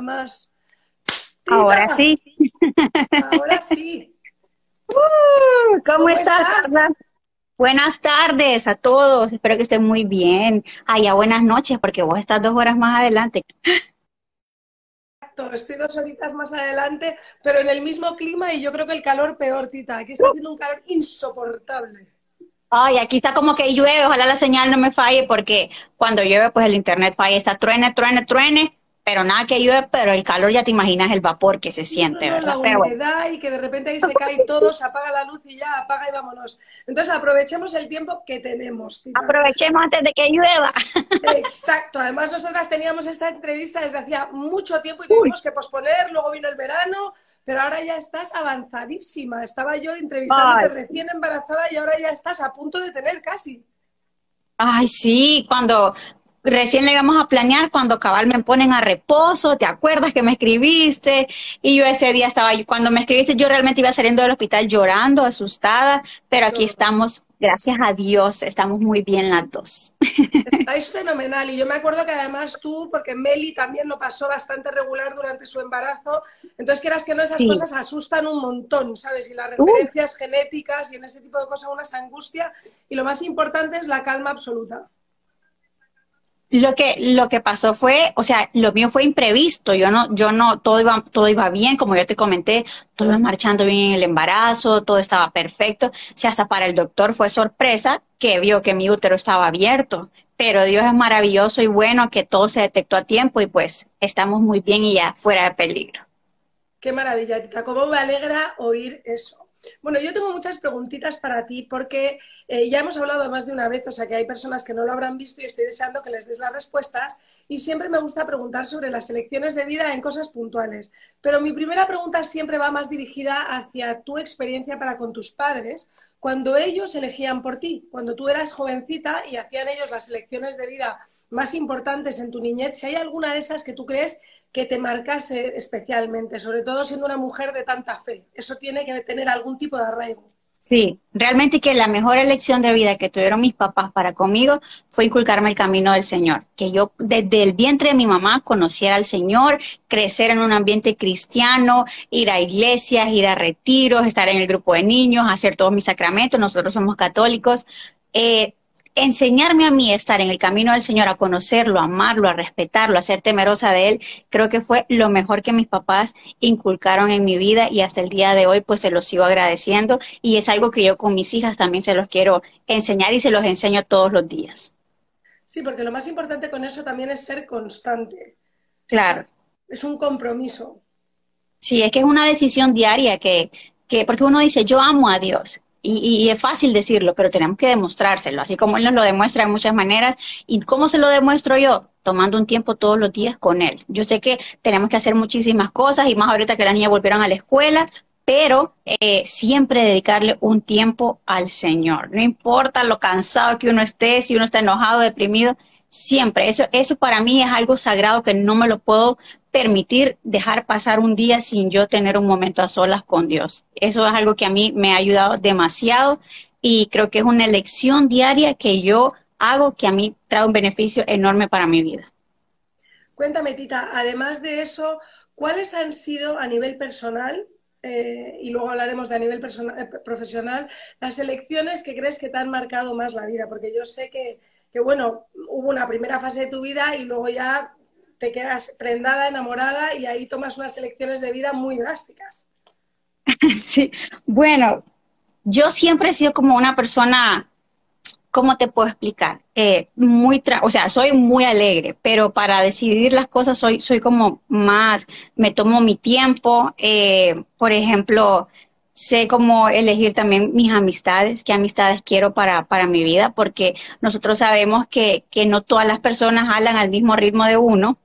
mamás. Ahora sí. Ahora sí. Uh, ¿Cómo, estás? Buenas tardes a todos. Espero que estén muy bien. Ya buenas noches, porque vos estás dos horas más adelante. Estoy dos horitas más adelante, pero en el mismo clima y yo creo que el calor peor, Tita. Aquí está haciendo un calor insoportable. Ay, aquí está como que llueve, ojalá la señal no me falle porque cuando llueve pues el internet falla, está truene, truene, truene, pero nada que llueve, pero el calor ya te imaginas el vapor que se siente, ¿verdad? La humedad y que de repente ahí se cae todo, se apaga la luz y ya apaga y vámonos. Entonces aprovechemos el tiempo que tenemos. Aprovechemos antes de que llueva. Exacto, además nosotras teníamos esta entrevista desde hacía mucho tiempo y tuvimos que posponer, luego vino el verano, pero ahora ya estás avanzadísima. Estaba yo entrevistándote recién embarazada y ahora ya estás a punto de tener casi. Ay, sí, cuando recién le íbamos a planear, cuando cabal me ponen a reposo, ¿te acuerdas que me escribiste? Y yo ese día estaba, cuando me escribiste, yo realmente iba saliendo del hospital llorando, asustada, pero aquí estamos gracias a Dios, estamos muy bien las dos. Estáis fenomenal. Y yo me acuerdo que además tú, porque Meli también lo pasó bastante regular durante su embarazo, entonces quieras que no, esas cosas asustan un montón, ¿sabes? Y las uh. referencias genéticas y en ese tipo de cosas unas angustia. Y lo más importante es la calma absoluta. Lo que, lo que pasó fue, o sea, lo mío fue imprevisto. Yo no, yo no, todo iba, todo iba bien, como yo te comenté, todo iba marchando bien en el embarazo, todo estaba perfecto. O sea, hasta para el doctor fue sorpresa que vio que mi útero estaba abierto. Pero Dios es maravilloso y bueno que todo se detectó a tiempo y pues estamos muy bien y ya fuera de peligro. Qué maravilla, Tita. Cómo me alegra oír eso. Bueno, yo tengo muchas preguntitas para ti porque eh, ya hemos hablado más de una vez, o sea que hay personas que no lo habrán visto y estoy deseando que les des las respuestas. Y siempre me gusta preguntar sobre las elecciones de vida en cosas puntuales. Pero mi primera pregunta siempre va más dirigida hacia tu experiencia para con tus padres, cuando ellos elegían por ti, cuando tú eras jovencita y hacían ellos las elecciones de vida más importantes en tu niñez, si hay alguna de esas que tú crees que te marcase especialmente, sobre todo siendo una mujer de tanta fe. Eso tiene que tener algún tipo de arraigo. Sí, realmente que la mejor elección de vida que tuvieron mis papás para conmigo fue inculcarme el camino del Señor, que yo desde el vientre de mi mamá conociera al Señor, crecer en un ambiente cristiano, ir a iglesias, ir a retiros, estar en el grupo de niños, hacer todos mis sacramentos, nosotros somos católicos. Eh, enseñarme a mí a estar en el camino del Señor, a conocerlo, a amarlo, a respetarlo, a ser temerosa de Él, creo que fue lo mejor que mis papás inculcaron en mi vida y hasta el día de hoy pues se los sigo agradeciendo y es algo que yo con mis hijas también se los quiero enseñar y se los enseño todos los días. Sí, porque lo más importante con eso también es ser constante. Claro. es un compromiso. Sí, es que es una decisión diaria que, que, porque uno dice, yo amo a Dios, y, es fácil decirlo, pero tenemos que demostrárselo, así como él nos lo demuestra de muchas maneras. ¿Y cómo se lo demuestro yo? Tomando un tiempo todos los días con él. Yo sé que tenemos que hacer muchísimas cosas y más ahorita que las niñas volvieron a la escuela, pero eh, siempre dedicarle un tiempo al Señor. No importa lo cansado que uno esté, si uno está enojado, deprimido, siempre. Eso, eso para mí es algo sagrado que no me lo puedo permitir dejar pasar un día sin yo tener un momento a solas con Dios. Eso es algo que a mí me ha ayudado demasiado y creo que es una elección diaria que yo hago que a mí trae un beneficio enorme para mi vida. Cuéntame, Tita, además de eso, ¿cuáles han sido a nivel personal, eh, y luego hablaremos de a nivel eh, profesional, las elecciones que crees que te han marcado más la vida? Porque yo sé que, bueno, hubo una primera fase de tu vida y luego ya te quedas prendada, enamorada y ahí tomas unas elecciones de vida muy drásticas. Sí, bueno, yo siempre he sido como una persona, ¿cómo te puedo explicar? Eh, muy, o sea, soy muy alegre, pero para decidir las cosas soy, soy como más, me tomo mi tiempo, eh, por ejemplo, sé cómo elegir también mis amistades, qué amistades quiero para, para mi vida, porque nosotros sabemos que, que no todas las personas hablan al mismo ritmo de uno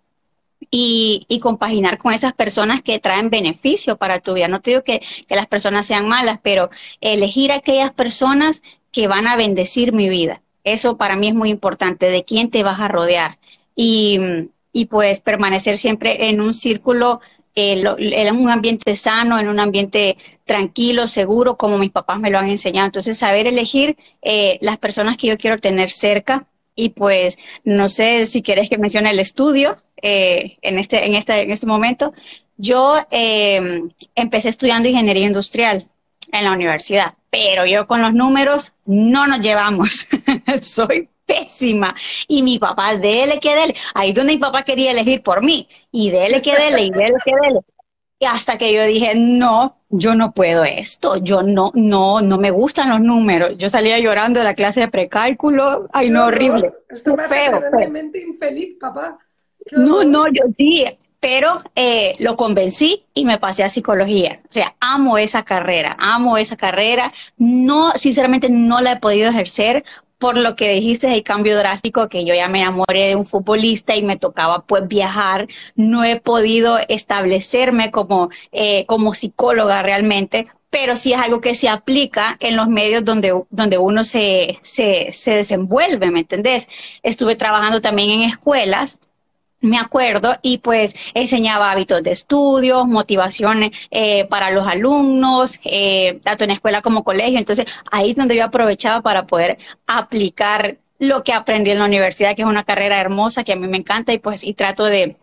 y, y, compaginar con esas personas que traen beneficio para tu vida. No te digo que, que las personas sean malas, pero elegir aquellas personas que van a bendecir mi vida. Eso para mí es muy importante, de quién te vas a rodear. Y, y pues permanecer siempre en un círculo, eh, en un ambiente sano, en un ambiente tranquilo, seguro, como mis papás me lo han enseñado. Entonces, saber elegir eh, las personas que yo quiero tener cerca y pues no sé si quieres que mencione el estudio eh, en, este, en, este, en este momento. Yo em, empecé estudiando ingeniería industrial en la universidad, pero yo con los números no nos llevamos. Soy pésima. Y mi papá, dele que dele. Ahí donde mi papá quería elegir por mí. Y dele que dele, y dele que dele. Y hasta que yo dije, no, yo no puedo esto, yo no, no, no me gustan los números. Yo salía llorando de la clase de precálculo, ay no, horrible. Esto me feo, realmente infeliz, papá. No, no, yo sí, pero eh, lo convencí y me pasé a psicología. O sea, amo esa carrera, amo esa carrera. No, sinceramente no la he podido ejercer por lo que dijiste, el cambio drástico, que yo ya me enamoré de un futbolista y me tocaba pues viajar, no he podido establecerme como, eh, como psicóloga realmente, pero sí es algo que se aplica en los medios donde, donde uno se, se, se desenvuelve, ¿me entendés? Estuve trabajando también en escuelas me acuerdo, y pues enseñaba hábitos de estudio, motivación eh, para los alumnos, eh, tanto en escuela como colegio. Entonces, ahí es donde yo aprovechaba para poder aplicar lo que aprendí en la universidad, que es una carrera hermosa, que a mí me encanta, y pues, y trato de,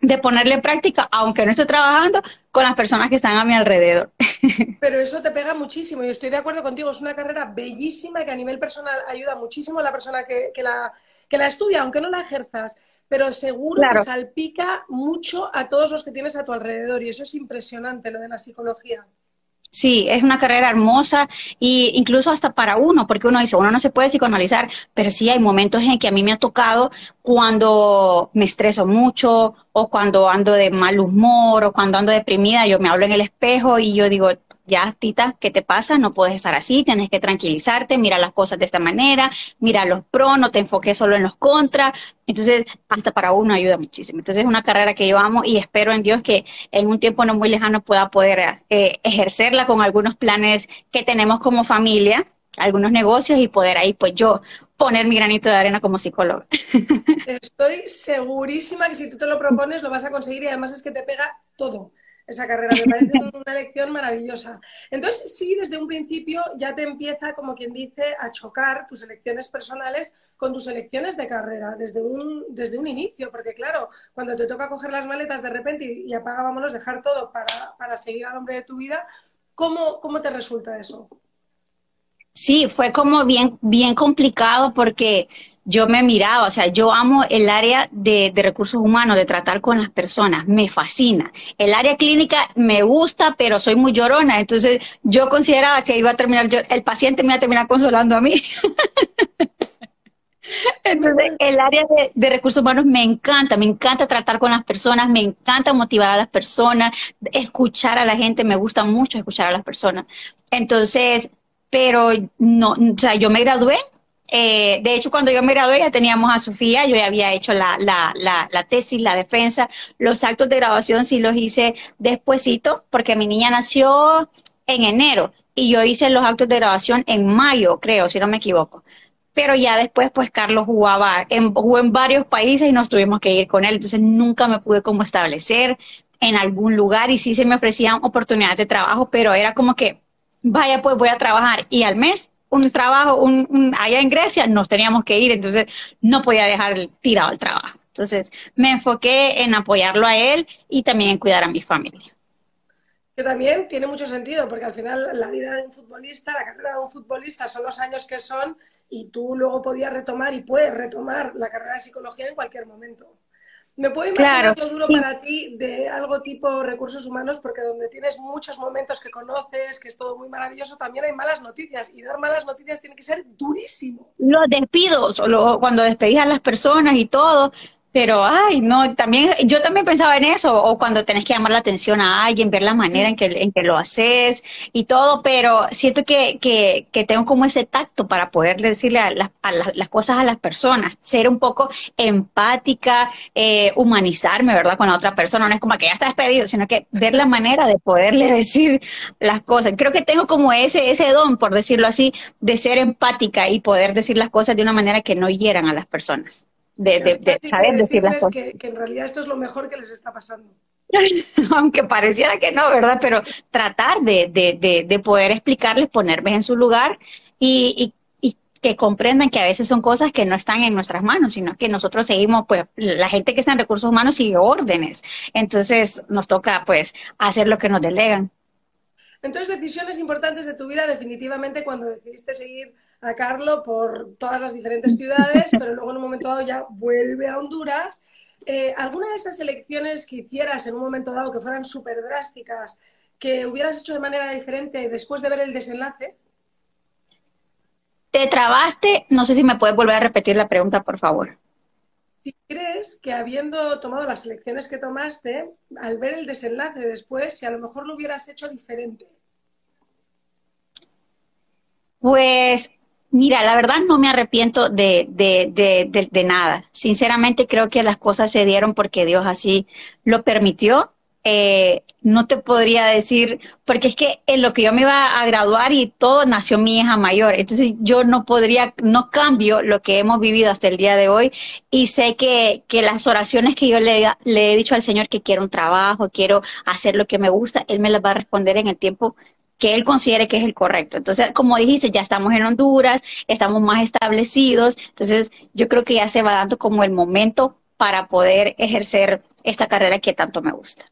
de ponerle en práctica, aunque no esté trabajando, con las personas que están a mi alrededor. Pero eso te pega muchísimo, y estoy de acuerdo contigo, es una carrera bellísima que a nivel personal ayuda muchísimo a la persona que, que la, que la estudia, aunque no la ejerzas pero seguro que salpica mucho a todos los que tienes a tu alrededor y eso es impresionante, lo de la psicología. Sí, es una carrera hermosa e incluso hasta para uno, porque uno dice, uno no se puede psicoanalizar, pero sí hay momentos en que a mí me ha tocado cuando me estreso mucho o cuando ando de mal humor o cuando ando deprimida, yo me hablo en el espejo y yo digo, ya, Tita, ¿qué te pasa? No puedes estar así, tienes que tranquilizarte, mira las cosas de esta manera, mira los pros, no te enfoques solo en los contras. Entonces, hasta para uno ayuda muchísimo. Entonces, es una carrera que yo amo y espero en Dios que en un tiempo no muy lejano pueda poder eh, ejercerla con algunos planes que tenemos como familia, algunos negocios y poder ahí, pues yo, poner mi granito de arena como psicóloga. Estoy segurísima que si tú te lo propones lo vas a conseguir y además es que te pega todo esa carrera. Me parece una lección maravillosa. Entonces, sí, desde un principio ya te empieza, como quien dice, a chocar tus elecciones personales con tus elecciones de carrera, desde un, desde un inicio, porque claro, cuando te toca coger las maletas de repente y, apaga, vámonos, dejar todo para, para seguir al hombre de tu vida, ¿cómo, cómo te resulta eso? Sí, fue como bien, bien complicado porque yo me miraba, o sea, yo amo el área de, recursos humanos, de tratar con las personas, me fascina. El área clínica me gusta, pero soy muy llorona, entonces yo consideraba que iba a terminar, el paciente me iba a terminar consolando a mí. Entonces, el área de, de, recursos humanos me encanta, me encanta tratar con las personas, me encanta motivar a las personas, escuchar a la gente, me gusta mucho escuchar a las personas. Entonces, pero no, o sea, yo me gradué. Eh, de hecho, cuando yo me gradué ya teníamos a Sofía, yo ya había hecho la, la, la, la tesis, la defensa, los actos de graduación sí los hice despuesito, porque mi niña nació en enero y yo hice los actos de graduación en mayo, creo, si no me equivoco. Pero ya después, pues Carlos jugaba, en, jugó en varios países y nos tuvimos que ir con él, entonces nunca me pude como establecer en algún lugar y sí se me ofrecían oportunidades de trabajo, pero era como que vaya pues voy a trabajar y al mes un trabajo un, allá en Grecia nos teníamos que ir, entonces no podía dejar tirado el trabajo. Entonces me enfoqué en apoyarlo a él y también en cuidar a mi familia. Que también tiene mucho sentido, porque al final la vida de un futbolista, la carrera de un futbolista son los años que son y tú luego podías retomar y puedes retomar la carrera de psicología en cualquier momento. Me puedo imaginar lo duro para ti de algo tipo recursos humanos, porque donde tienes muchos momentos que conoces, que es todo muy maravilloso, también hay malas noticias. Y dar malas noticias tiene que ser durísimo. Los despidos, cuando despedís a las personas y todo, pero, ay, no, también, yo también pensaba en eso, o cuando tenés que llamar la atención a alguien, ver la manera en que, en que lo haces y todo, pero siento que, que, que tengo como ese tacto para poder decirle a, las cosas a las personas, ser un poco empática, eh, humanizarme, ¿verdad? Con la otra persona, no es como que ya está despedido, sino que ver la manera de poderle decir las cosas. Creo que tengo como ese, ese don, por decirlo así, de ser empática y poder decir las cosas de una manera que no hieran a las personas de, saber decir las cosas. Que, en realidad esto es lo mejor que les está pasando. Aunque pareciera que no, ¿verdad? Pero tratar de, poder explicarles, ponerme en su lugar y, que comprendan que a veces son cosas que no están en nuestras manos, sino que nosotros seguimos, pues, la gente que está en recursos humanos sigue órdenes. Entonces, nos toca, pues, hacer lo que nos delegan. Entonces, decisiones importantes de tu vida, definitivamente, cuando decidiste seguir a Carlo por todas las diferentes ciudades, pero luego en un momento dado ya vuelve a Honduras. Eh, ¿Alguna de esas elecciones que hicieras en un momento dado que fueran súper drásticas, que hubieras hecho de manera diferente después de ver el desenlace? Te trabaste, no sé si me puedes volver a repetir la pregunta, por favor. Si crees que habiendo tomado las elecciones que tomaste, al ver el desenlace después, si a lo mejor lo hubieras hecho diferente. Pues Mira, la verdad no me arrepiento de, de, de, de, nada. Sinceramente creo que las cosas se dieron porque Dios así lo permitió. Eh, no te podría decir, porque es que en lo que yo me iba a graduar y todo nació mi hija mayor. Entonces yo no podría, no cambio lo que hemos vivido hasta el día de hoy y sé que, que las oraciones que yo le, le he dicho al Señor que quiero un trabajo, quiero hacer lo que me gusta, Él me las va a responder en el tiempo que él considere que es el correcto. Entonces, como dijiste, ya estamos en Honduras, estamos más establecidos, entonces yo creo que ya se va dando como el momento para poder ejercer esta carrera que tanto me gusta.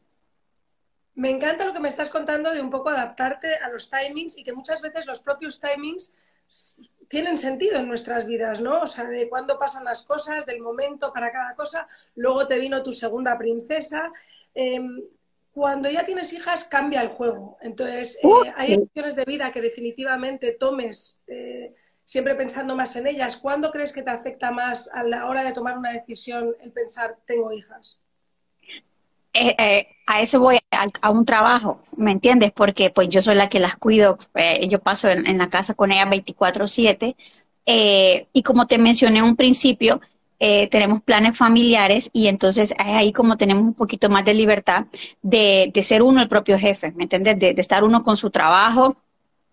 Me encanta lo que me estás contando de un poco adaptarte a los timings y que muchas veces los propios timings tienen sentido en nuestras vidas, ¿no? O sea, de cuándo pasan las cosas, del momento para cada cosa. Luego te vino tu segunda princesa. Em, cuando ya tienes hijas cambia el juego. Entonces, eh, hay elecciones de vida que definitivamente tomes eh, siempre pensando más en ellas. ¿Cuándo crees que te afecta más a la hora de tomar una decisión el pensar, tengo hijas? Eh, a eso voy a, un trabajo, ¿me entiendes? Porque pues yo soy la que las cuido, yo paso en, en, la casa con ellas 24/7 y como te mencioné en un principio, eh, tenemos planes familiares y entonces ahí como tenemos un poquito más de libertad de, de ser uno el propio jefe, ¿me entiendes? De, estar uno con su trabajo.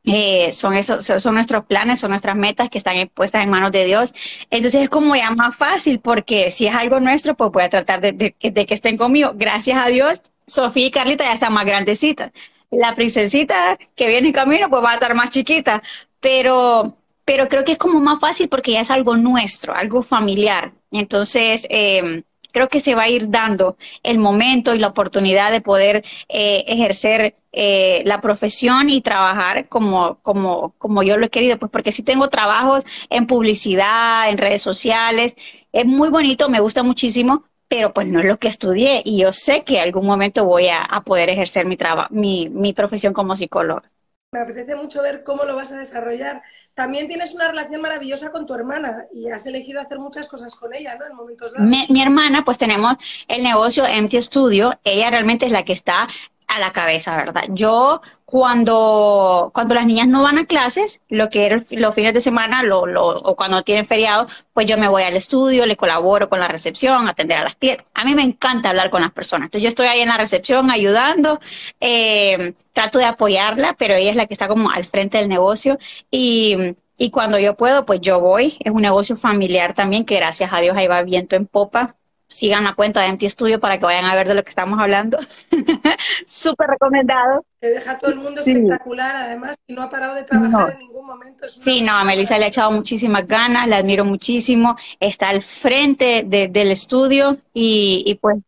Eh, son esos, son nuestros planes, son nuestras metas que están puestas en manos de Dios. Entonces es como ya más fácil porque si es algo nuestro, pues voy a tratar de que estén conmigo. Gracias a Dios, Sofía y Carlita ya están más grandecitas. La princesita que viene en camino, pues va a estar más chiquita. Pero pero creo que es como más fácil porque ya es algo nuestro, algo familiar. Entonces, eh, creo que se va a ir dando el momento y la oportunidad de poder eh, ejercer eh, la profesión y trabajar como, como, como yo lo he querido, pues porque si tengo trabajos en publicidad, en redes sociales, es muy bonito, me gusta muchísimo, pero pues no es lo que estudié y yo sé que algún momento voy a, poder ejercer mi, mi, mi profesión como psicóloga. Me apetece mucho ver cómo lo vas a desarrollar también tienes una relación maravillosa con tu hermana y has elegido hacer muchas cosas con ella, ¿no? En momentos dados. Mi, hermana, pues tenemos el negocio Empty Studio. Ella realmente es la que está a la cabeza, ¿verdad? Yo cuando, cuando las niñas no van a clases, lo que era los fines de semana lo, lo, o cuando tienen feriado, pues yo me voy al estudio, le colaboro con la recepción, atender a las clientes. A mí me encanta hablar con las personas. Entonces yo estoy ahí en la recepción ayudando, eh, trato de apoyarla, pero ella es la que está como al frente del negocio y, y cuando yo puedo, pues yo voy. Es un negocio familiar también que gracias a Dios ahí va viento en popa sigan la cuenta de Empty Studio para que vayan a ver de lo que estamos hablando. Súper recomendado. Que deja todo el mundo espectacular, además, y no ha parado de trabajar en ningún momento. sí, no, a Melissa le ha echado muchísimas ganas, la admiro muchísimo, está al frente del estudio y, y pues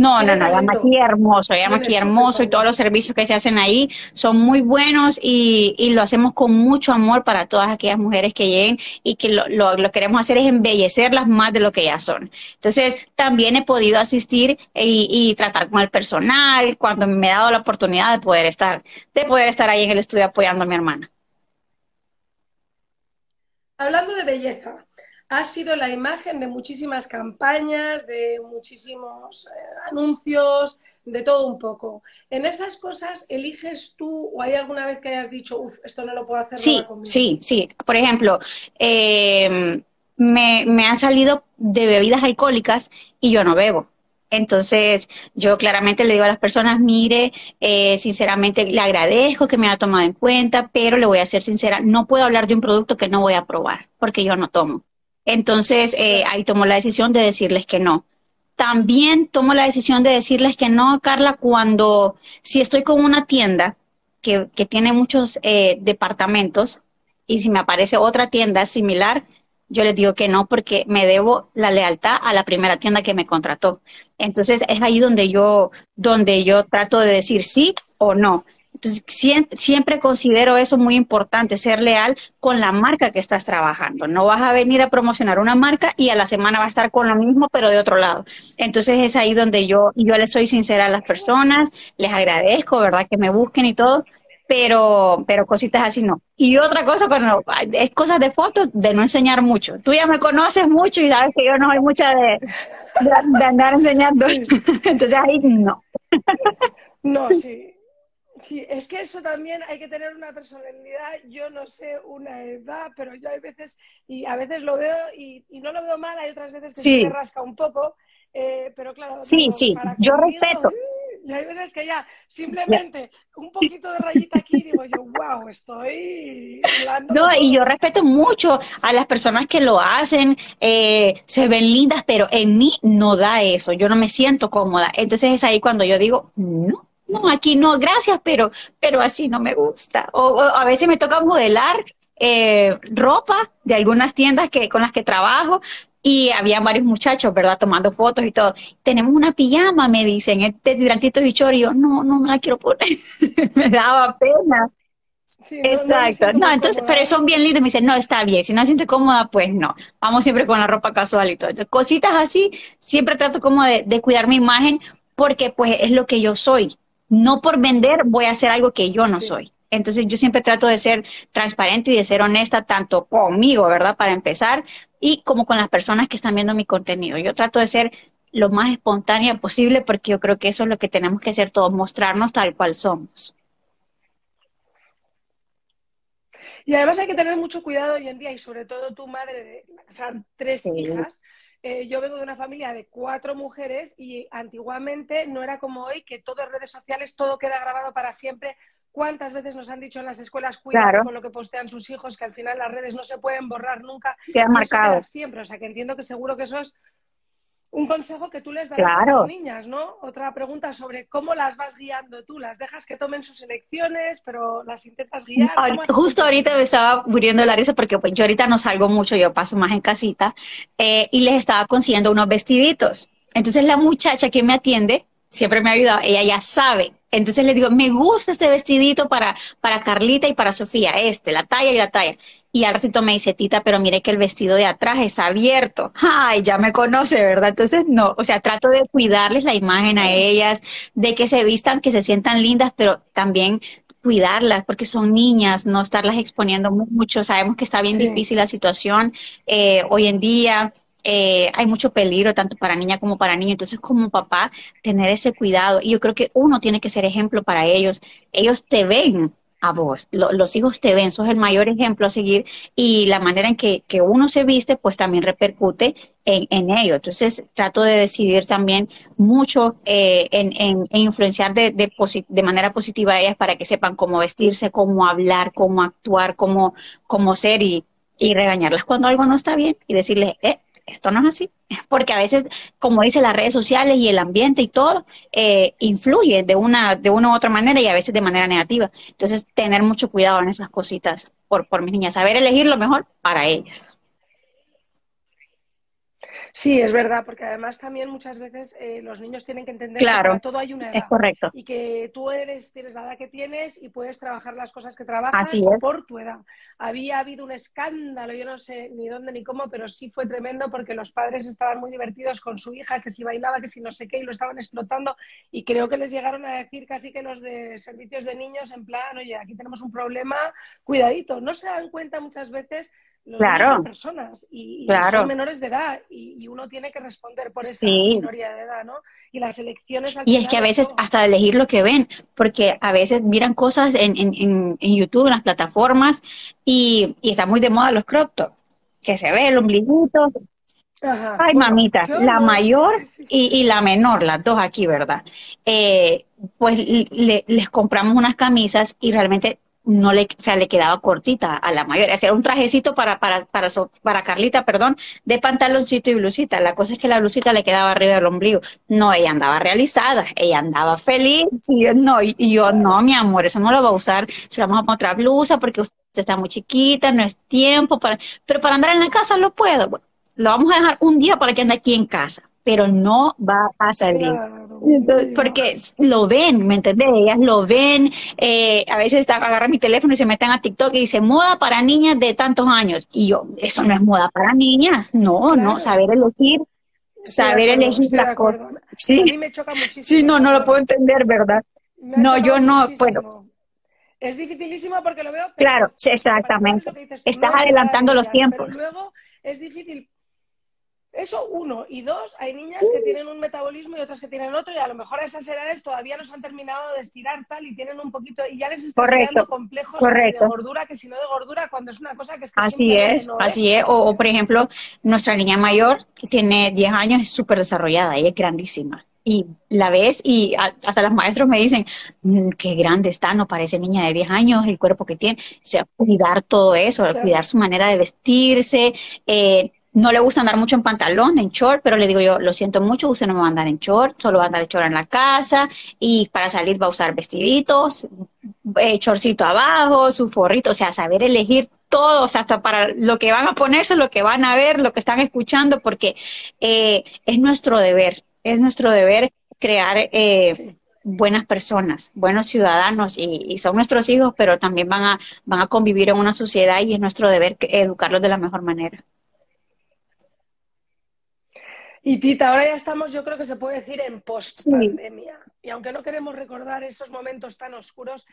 no, no, no, llama aquí hermoso, llama aquí hermoso y todos los servicios que se hacen ahí son muy buenos y, y, lo hacemos con mucho amor para todas aquellas mujeres que lleguen y que lo, lo, lo, queremos hacer es embellecerlas más de lo que ya son. Entonces, también he podido asistir y, y, tratar con el personal cuando me he dado la oportunidad de poder estar, de poder estar ahí en el estudio apoyando a mi hermana. Hablando de belleza, ha sido la imagen de muchísimas campañas, de muchísimos eh, anuncios, de todo un poco. ¿En esas cosas eliges tú o hay alguna vez que hayas dicho, uff, esto no lo puedo hacer? Sí, sí, sí. Por ejemplo, eh, me, me han salido de bebidas alcohólicas y yo no bebo. Entonces, yo claramente le digo a las personas, mire, eh, sinceramente le agradezco que me haya tomado en cuenta, pero le voy a ser sincera, no puedo hablar de un producto que no voy a probar, porque yo no tomo. Entonces, eh, ahí tomo la decisión de decirles que no. También tomo la decisión de decirles que no, Carla, cuando si estoy con una tienda que, que tiene muchos eh, departamentos y si me aparece otra tienda similar, yo les digo que no porque me debo la lealtad a la primera tienda que me contrató. Entonces es ahí donde yo, donde yo trato de decir sí o no. Entonces, siempre considero eso muy importante, ser leal con la marca que estás trabajando. No vas a venir a promocionar una marca y a la semana va a estar con lo mismo, pero de otro lado. Entonces, es ahí donde yo, yo les soy sincera a las personas, les agradezco, ¿verdad? Que me busquen y todo, pero, pero cositas así no. Y otra cosa, cuando es cosas de fotos, de no enseñar mucho. Tú ya me conoces mucho y sabes que yo no soy mucha de, de, andar enseñando. Entonces ahí no. No, sí. Sí, es que eso también hay que tener una personalidad, yo no sé una edad, pero yo hay veces, y a veces lo veo y, no lo veo mal, hay otras veces que se me rasca un poco, eh, pero claro. Sí, sí, yo respeto. Y hay veces que ya simplemente un poquito de rayita aquí digo yo, wow, estoy No, y yo respeto mucho a las personas que lo hacen, eh, se ven lindas, pero en mí no da eso, yo no me siento cómoda. Entonces es ahí cuando yo digo, no, no, aquí no, gracias, pero, pero así no me gusta. O, a veces me toca modelar eh, ropa de algunas tiendas que, con las que trabajo, y había varios muchachos, ¿verdad? Tomando fotos y todo. Tenemos una pijama, me dicen, este tirantito y y yo, no, no me la quiero poner. me daba pena. Exacto. No, entonces, pero son bien lindos. Me dicen, no, está bien. Si no siente cómoda, pues no. Vamos siempre con la ropa casual y todo. Entonces, cositas así, siempre trato como de, de cuidar mi imagen porque pues es lo que yo soy. No por vender voy a hacer algo que yo no soy. Entonces yo siempre trato de ser transparente y de ser honesta tanto conmigo, ¿verdad? Para empezar, y como con las personas que están viendo mi contenido. Yo trato de ser lo más espontánea posible porque yo creo que eso es lo que tenemos que hacer todos, mostrarnos tal cual somos. Y además hay que tener mucho cuidado hoy en día y sobre todo tu madre, o sea, tres hijas. Eh, yo vengo de una familia de cuatro mujeres y antiguamente no era como hoy que todo en redes sociales, todo queda grabado para siempre. ¿Cuántas veces nos han dicho en las escuelas, cuidado con lo que postean sus hijos, que al final las redes no se pueden borrar nunca? Queda marcado. Siempre, o sea que entiendo que seguro que eso es un consejo que tú les das a las niñas, ¿no? Otra pregunta sobre cómo las vas guiando tú. ¿Las dejas que tomen sus elecciones, pero las intentas guiar? Justo ahorita me estaba muriendo la risa porque pues, yo ahorita no salgo mucho, yo paso más en casita, eh, y les estaba consiguiendo unos vestiditos. Entonces la muchacha que me atiende siempre me ha ayudado, ella ya sabe. Entonces le digo, me gusta este vestidito para, para Carlita y para Sofía, este, la talla y la talla. Y al ratito me dice, Tita, pero mire que el vestido de atrás es abierto. Ay, ya me conoce, ¿verdad? Entonces, no, o sea, trato de cuidarles la imagen a ellas, de que se vistan, que se sientan lindas, pero también cuidarlas porque son niñas, no estarlas exponiendo mucho. Sabemos que está bien difícil la situación eh, hoy en día. Eh, hay mucho peligro tanto para niña como para niño. Entonces, como papá, tener ese cuidado. Y yo creo que uno tiene que ser ejemplo para ellos. Ellos te ven a vos, los hijos te ven, sos el mayor ejemplo a seguir y la manera en que, uno se viste, pues también repercute en, en ello. Entonces, trato de decidir también mucho eh, en, en, influenciar de, manera positiva a ellas para que sepan cómo vestirse, cómo hablar, cómo actuar, cómo, cómo ser y, y regañarlas cuando algo no está bien y decirles, eh, esto no es así, porque a veces, como dice las redes sociales y el ambiente y todo, eh, influye de una, de una u otra manera y a veces de manera negativa. Entonces, tener mucho cuidado en esas cositas por, por mis niñas, saber elegir lo mejor para ellas. Sí, es verdad, porque además también muchas veces eh, los niños tienen que entender que todo hay una edad. Es correcto. Y que tú eres, tienes la edad que tienes y puedes trabajar las cosas que trabajas por tu edad. Había habido un escándalo, yo no sé ni dónde ni cómo, pero sí fue tremendo porque los padres estaban muy divertidos con su hija, que si bailaba, que si no sé qué, y lo estaban explotando. Y creo que les llegaron a decir casi que los de servicios de niños, en plan, oye, aquí tenemos un problema, cuidadito. No se dan cuenta muchas veces claro. son personas y, son menores de edad y, uno tiene que responder por esa minoría de edad, ¿no? Y las elecciones... y es que a veces hasta elegir lo que ven, porque a veces miran cosas en, en, en YouTube, en las plataformas, y, y está muy de moda los crop top, que se ve el ombliguito. Ay, mamita, la mayor y, y, la menor, las dos aquí, ¿verdad? Eh, pues les compramos unas camisas y realmente no le, o sea, le quedaba cortita a la mayor. Hacía un trajecito para, para, para, para Carlita, perdón, de pantaloncito y blusita. La cosa es que la blusita le quedaba arriba del ombligo. No, ella andaba realizada, ella andaba feliz. Y yo, no, y yo, no, mi amor, eso no lo va a usar. Se lo vamos a poner otra blusa porque usted está muy chiquita, no es tiempo para, pero para andar en la casa lo puedo. lo vamos a dejar un día para que ande aquí en casa, pero no va a salir. porque lo ven, ¿me entendés? Ellas lo ven, eh, a veces agarran mi teléfono y se meten a TikTok y dice moda para niñas de tantos años. Y yo, eso no es moda para niñas, no, no, saber elegir, saber elegir las cosas. Sí. A mí me choca muchísimo. Sí, no, no lo puedo entender, ¿verdad? No, yo no puedo. Es dificilísimo porque lo veo. Claro, exactamente. Estás adelantando los tiempos. Pero luego es difícil. Eso, uno. Y dos, hay niñas que tienen un metabolismo y otras que tienen otro, y a lo mejor a esas edades todavía no se han terminado de estirar tal y tienen un poquito, y ya les está creando complejos de gordura que si no de gordura, cuando es una cosa que es que Así es, así es. O, o, por ejemplo, nuestra niña mayor, que tiene 10 años, es súper desarrollada, ella es grandísima y la ves y hasta los maestros me dicen, mm, qué grande está, no parece niña de 10 años, el cuerpo que tiene. O sea, cuidar todo eso, cuidar su manera de vestirse. Eh, no le gusta andar mucho en pantalón, en short, pero le digo yo, lo siento mucho, usted no me va a andar en short, solo va a andar en short en la casa y para salir va a usar vestiditos, eh, chorcito abajo, su forrito, o sea, saber elegir todo, o sea, hasta para lo que van a ponerse, lo que van a ver, lo que están escuchando, porque eh, es nuestro deber es nuestro deber crear eh, buenas personas, buenos ciudadanos y, son nuestros hijos, pero también van a, van a convivir en una sociedad y es nuestro deber educarlos de la mejor manera. Y Tita, ahora ya estamos, yo creo que se puede decir, en post-pandemia. Y aunque no queremos recordar esos momentos tan oscuros,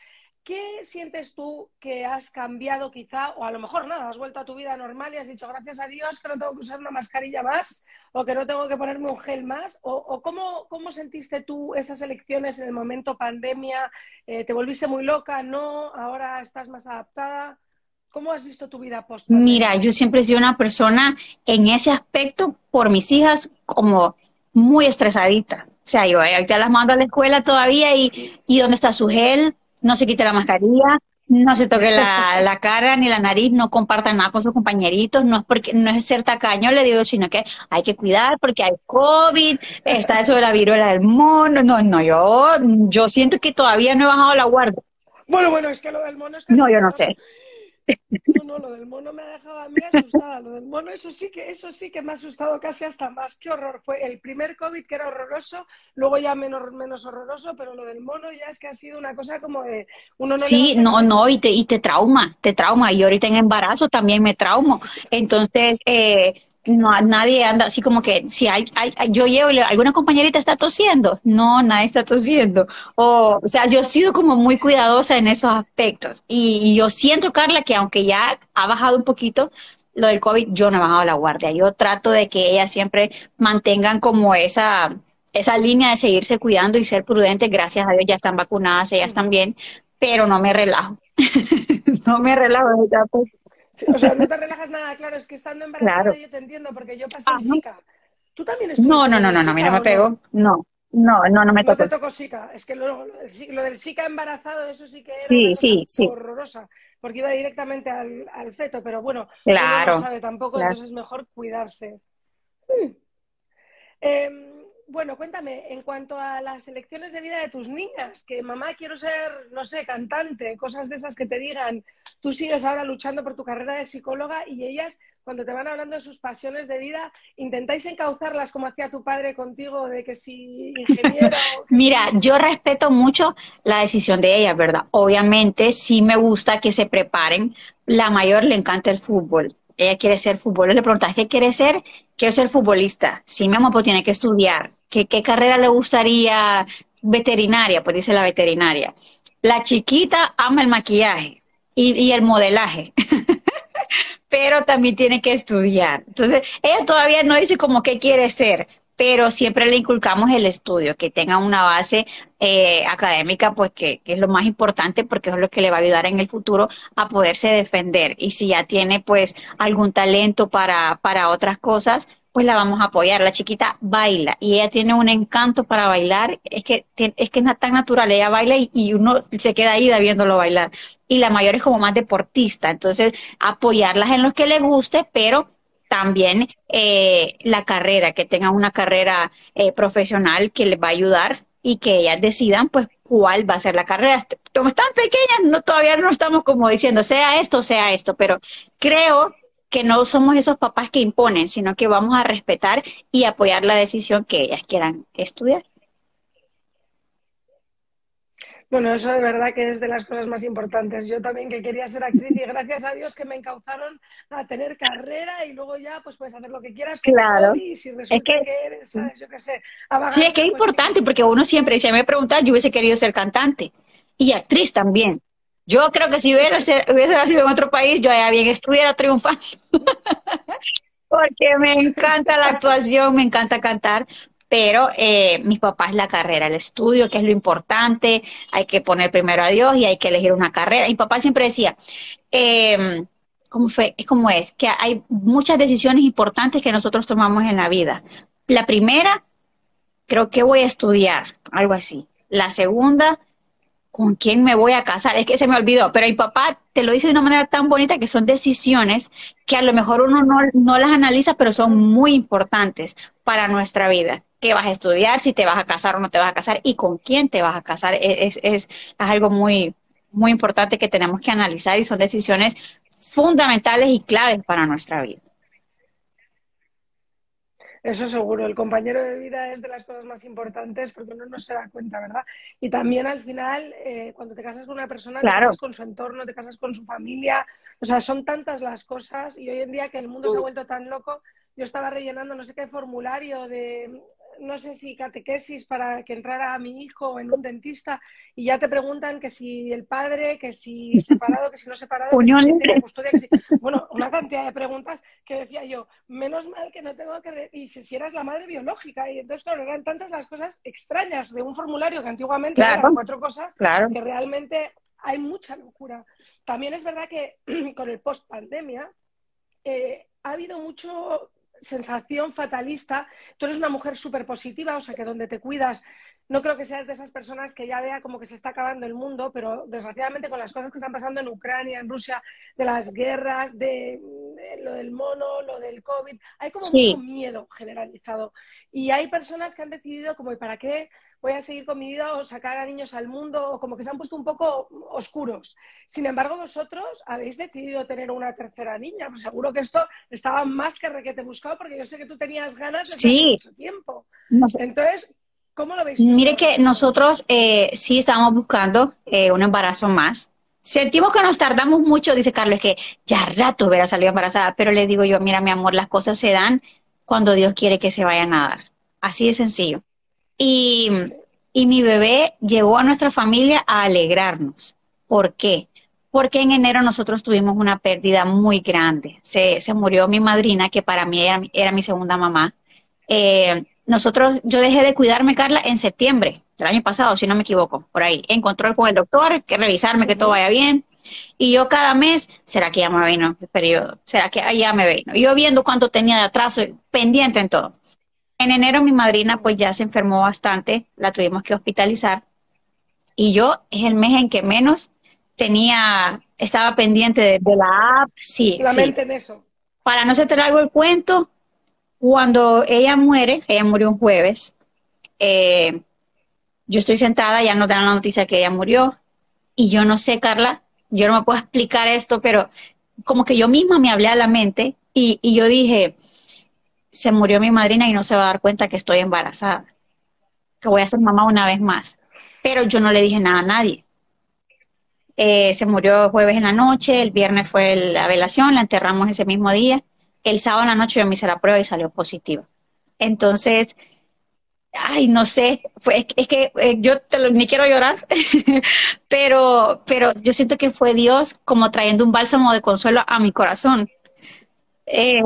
¿Qué sientes tú que has cambiado quizá, o a lo mejor nada, has vuelto a tu vida normal y has dicho gracias a Dios que no tengo que usar una mascarilla más o que no tengo que ponerme un gel más? ¿O, cómo, cómo, sentiste tú esas elecciones en el momento pandemia? Eh, ¿Te volviste muy loca? ¿No? ¿Ahora estás más adaptada? ¿Cómo has visto tu vida post -pandemia? Mira, yo siempre he sido una persona en ese aspecto por mis hijas como muy estresadita. O sea, yo ya las mando a la escuela todavía y, y ¿dónde está su gel? no se quite la mascarilla, no se toque la, cara ni la nariz, no compartan nada con sus compañeritos, no es porque no es ser tacaño, le digo, sino que hay que cuidar porque hay COVID, está eso de la viruela del mono, no, no, yo, yo siento que todavía no he bajado la guardia. Bueno, bueno, es que lo del mono es que... No, yo no sé. No, no, lo del mono me ha dejado a mí asustada. Lo del mono, eso sí que, eso sí que me ha asustado casi hasta más. Qué horror. Fue el primer COVID que era horroroso, luego ya menos, menos horroroso, pero lo del mono ya es que ha sido una cosa como de uno no Sí, no, no, y te, y te trauma, te trauma. Y ahorita en embarazo también me traumo. Entonces, eh, no nadie anda así como que si hay, hay yo llevo alguna compañerita está tosiendo. No nadie está tosiendo. O o sea yo he sido como muy cuidadosa en esos aspectos. Y, yo siento Carla que aunque ya ha bajado un poquito lo del covid yo no he bajado la guardia. Yo trato de que ellas siempre mantengan como esa esa línea de seguirse cuidando y ser prudentes gracias a Dios ya están vacunadas ellas también pero no me relajo. No me relajo o sea, no te relajas nada, claro, es que estando embarazada yo te entiendo, porque yo pasé ah, Zika. ¿Tú también estuviste No, no, no, no, no, a mí no me pego, no. No, no, no me tocó. No te tocó Zika. Es que lo, lo, del Zika embarazado, eso sí que era sí, sí, sí. horrorosa, porque iba directamente al, al feto, pero bueno, claro, no lo sabe tampoco, entonces es mejor cuidarse. Hmm. Eh, bueno, cuéntame, en cuanto a las elecciones de vida de tus niñas, que mamá quiero ser, no sé, cantante, cosas de esas que te digan, tú sigues ahora luchando por tu carrera de psicóloga y ellas, cuando te van hablando de sus pasiones de vida, intentáis encauzarlas como hacía tu padre contigo, de que si ingeniero... Mira, yo respeto mucho la decisión de ellas, ¿verdad? Obviamente sí me gusta que se preparen. La mayor le encanta el fútbol ella quiere ser futbolista. Le preguntas, ¿qué quiere ser? Quiero ser futbolista. Sí, mi amor, pues tiene que estudiar. ¿Qué, qué carrera le gustaría? Veterinaria, pues dice la veterinaria. La chiquita ama el maquillaje y, y el modelaje. pero también tiene que estudiar. Entonces, ella todavía no dice como qué quiere ser, pero siempre le inculcamos el estudio, que tenga una base eh, académica, pues que, es lo más importante porque es lo que le va a ayudar en el futuro a poderse defender. Y si ya tiene pues algún talento para, para otras cosas, pues la vamos a apoyar. La chiquita baila y ella tiene un encanto para bailar, es que, es que es tan natural, ella baila y, uno se queda ahí viéndolo bailar. Y la mayor es como más deportista, entonces apoyarlas en lo que le guste, pero también eh, la carrera, que tengan una carrera eh, profesional que les va a ayudar y que ellas decidan pues cuál va a ser la carrera. Como están pequeñas, no, todavía no estamos como diciendo sea esto, sea esto, pero creo que no somos esos papás que imponen, sino que vamos a respetar y apoyar la decisión que ellas quieran estudiar. Bueno, eso de verdad que es de las cosas más importantes. Yo también que quería ser actriz y gracias a Dios que me encauzaron a tener carrera y luego ya pues puedes hacer lo que quieras. Claro. Y si resulta es que, eres, ¿sabes? Yo qué sé. sí, es que es importante porque uno siempre, dice, me pregunta, yo hubiese querido ser cantante y actriz también. Yo creo que si hubiera, hubiese nacido en otro país, yo ya bien estuviera triunfando. Porque me encanta la actuación, me encanta cantar, pero eh, mis papás la carrera, el estudio, que es lo importante, hay que poner primero a Dios y hay que elegir una carrera. Mi papá siempre decía, eh, ¿cómo fue? Es como es, que hay muchas decisiones importantes que nosotros tomamos en la vida. La primera, creo que voy a estudiar, algo así. La segunda, con quién me voy a casar. Es que se me olvidó, pero mi papá te lo dice de una manera tan bonita que son decisiones que a lo mejor uno no, las analiza, pero son muy importantes para nuestra vida. ¿Qué vas a estudiar? Si te vas a casar o no te vas a casar y con quién te vas a casar. E, es, es, es algo muy, muy importante que tenemos que analizar y son decisiones fundamentales y claves para nuestra vida. Eso seguro, el compañero de vida es de las cosas más importantes porque uno no se da cuenta, ¿verdad? Y también al final, eh, cuando te casas con una persona, te casas con su entorno, te casas con su familia, o sea, son tantas las cosas y hoy en día que el mundo se ha vuelto tan loco, yo estaba rellenando no sé qué formulario de no sé si catequesis para que entrara a mi hijo en un dentista y ya te preguntan que si el padre, que si separado, que si no separado, Unión que custodia, que si... Bueno, una cantidad de preguntas que decía yo, menos mal que no tengo que... Y si eras la madre biológica. Y entonces, claro, eran tantas las cosas extrañas de un formulario que antiguamente eran cuatro cosas que realmente hay mucha locura. También es verdad que con el post-pandemia eh, ha habido mucho sensación fatalista. Tú eres una mujer súper positiva, o sea que donde te cuidas, no creo que seas de esas personas que ya vea como que se está acabando el mundo, pero desgraciadamente con las cosas que están pasando en Ucrania, en Rusia, de las guerras, de, lo del mono, lo del COVID, hay como mucho miedo generalizado. Y hay personas que han decidido como, ¿y para qué? Voy a seguir con mi vida o sacar a niños al mundo o como que se han puesto un poco oscuros. Sin embargo, vosotros habéis decidido tener una tercera niña. Pues seguro que esto estaba más que requete buscado porque yo sé que tú tenías ganas de sí. mucho tiempo. Entonces, ¿cómo lo veis? Mire que nosotros eh, sí estábamos buscando eh, un embarazo más. Sentimos que nos tardamos mucho, dice Carlos, que ya rato hubiera salido embarazada, pero le digo yo, mira mi amor, las cosas se dan cuando Dios quiere que se vayan a dar. Así de sencillo. Y, mi bebé llegó a nuestra familia a alegrarnos. ¿Por qué? Porque en enero nosotros tuvimos una pérdida muy grande. Se, murió mi madrina, que para mí era, mi segunda mamá. Eh, nosotros, yo dejé de cuidarme, Carla, en septiembre del año pasado, si no me equivoco, por ahí, en control con el doctor, que revisarme que todo vaya bien. Y yo cada mes, ¿será que ya me vino el periodo? ¿Será que ya me vino? Yo viendo cuánto tenía de atraso, pendiente en todo. En enero mi madrina pues ya se enfermó bastante, la tuvimos que hospitalizar y yo es el mes en que menos tenía, estaba pendiente de, la app, sí, sí. en eso. Para no ser algo el cuento, cuando ella muere, ella murió un jueves, eh, yo estoy sentada, ya nos dan la noticia que ella murió y yo no sé, Carla, yo no me puedo explicar esto, pero como que yo misma me hablé a la mente y, y yo dije, se murió mi madrina y no se va a dar cuenta que estoy embarazada, que voy a ser mamá una vez más. Pero yo no le dije nada a nadie. Eh, se murió jueves en la noche, el viernes fue la velación, la enterramos ese mismo día. El sábado en la noche yo me hice la prueba y salió positiva. Entonces, ay, no sé, es que eh, yo ni quiero llorar, pero, pero yo siento que fue Dios como trayendo un bálsamo de consuelo a mi corazón. Eh,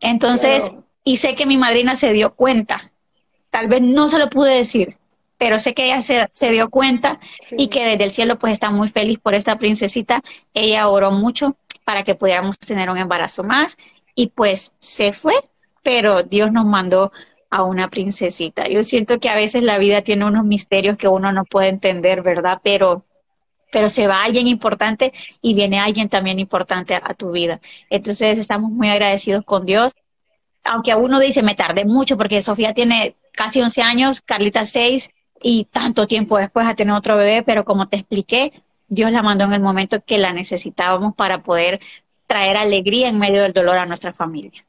entonces, y sé que mi madrina se dio cuenta. Tal vez no se lo pude decir, pero sé que ella se, dio cuenta y que desde el cielo pues está muy feliz por esta princesita. Ella oró mucho para que pudiéramos tener un embarazo más y pues se fue, pero Dios nos mandó a una princesita. Yo siento que a veces la vida tiene unos misterios que uno no puede entender, ¿verdad? Pero pero se va alguien importante y viene alguien también importante a, tu vida. Entonces estamos muy agradecidos con Dios. Aunque a uno dice, me tardé mucho porque Sofía tiene casi 11 años, Carlita 6, y tanto tiempo después a tener otro bebé, pero como te expliqué, Dios la mandó en el momento que la necesitábamos para poder traer alegría en medio del dolor a nuestra familia.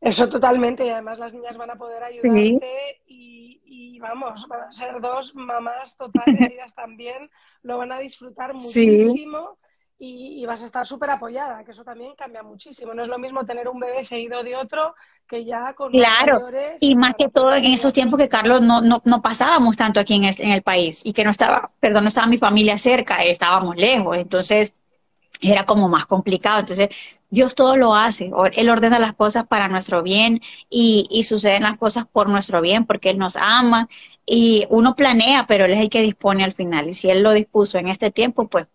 Eso totalmente, y además las niñas van a poder ayudarte y, vamos, van a ser dos mamás totales, ellas también lo van a disfrutar muchísimo y, vas a estar súper apoyada, que eso también cambia muchísimo. No es lo mismo tener un bebé seguido de otro que ya con Claro, y más que todo en esos tiempos que Carlos no, no, no pasábamos tanto aquí en el, en el país y que no estaba, perdón, no estaba mi familia cerca, estábamos lejos, entonces era como más complicado. Entonces, Dios todo lo hace. Él ordena las cosas para nuestro bien y, y, suceden las cosas por nuestro bien porque Él nos ama y uno planea, pero Él es el que dispone al final. Y si Él lo dispuso en este tiempo, pues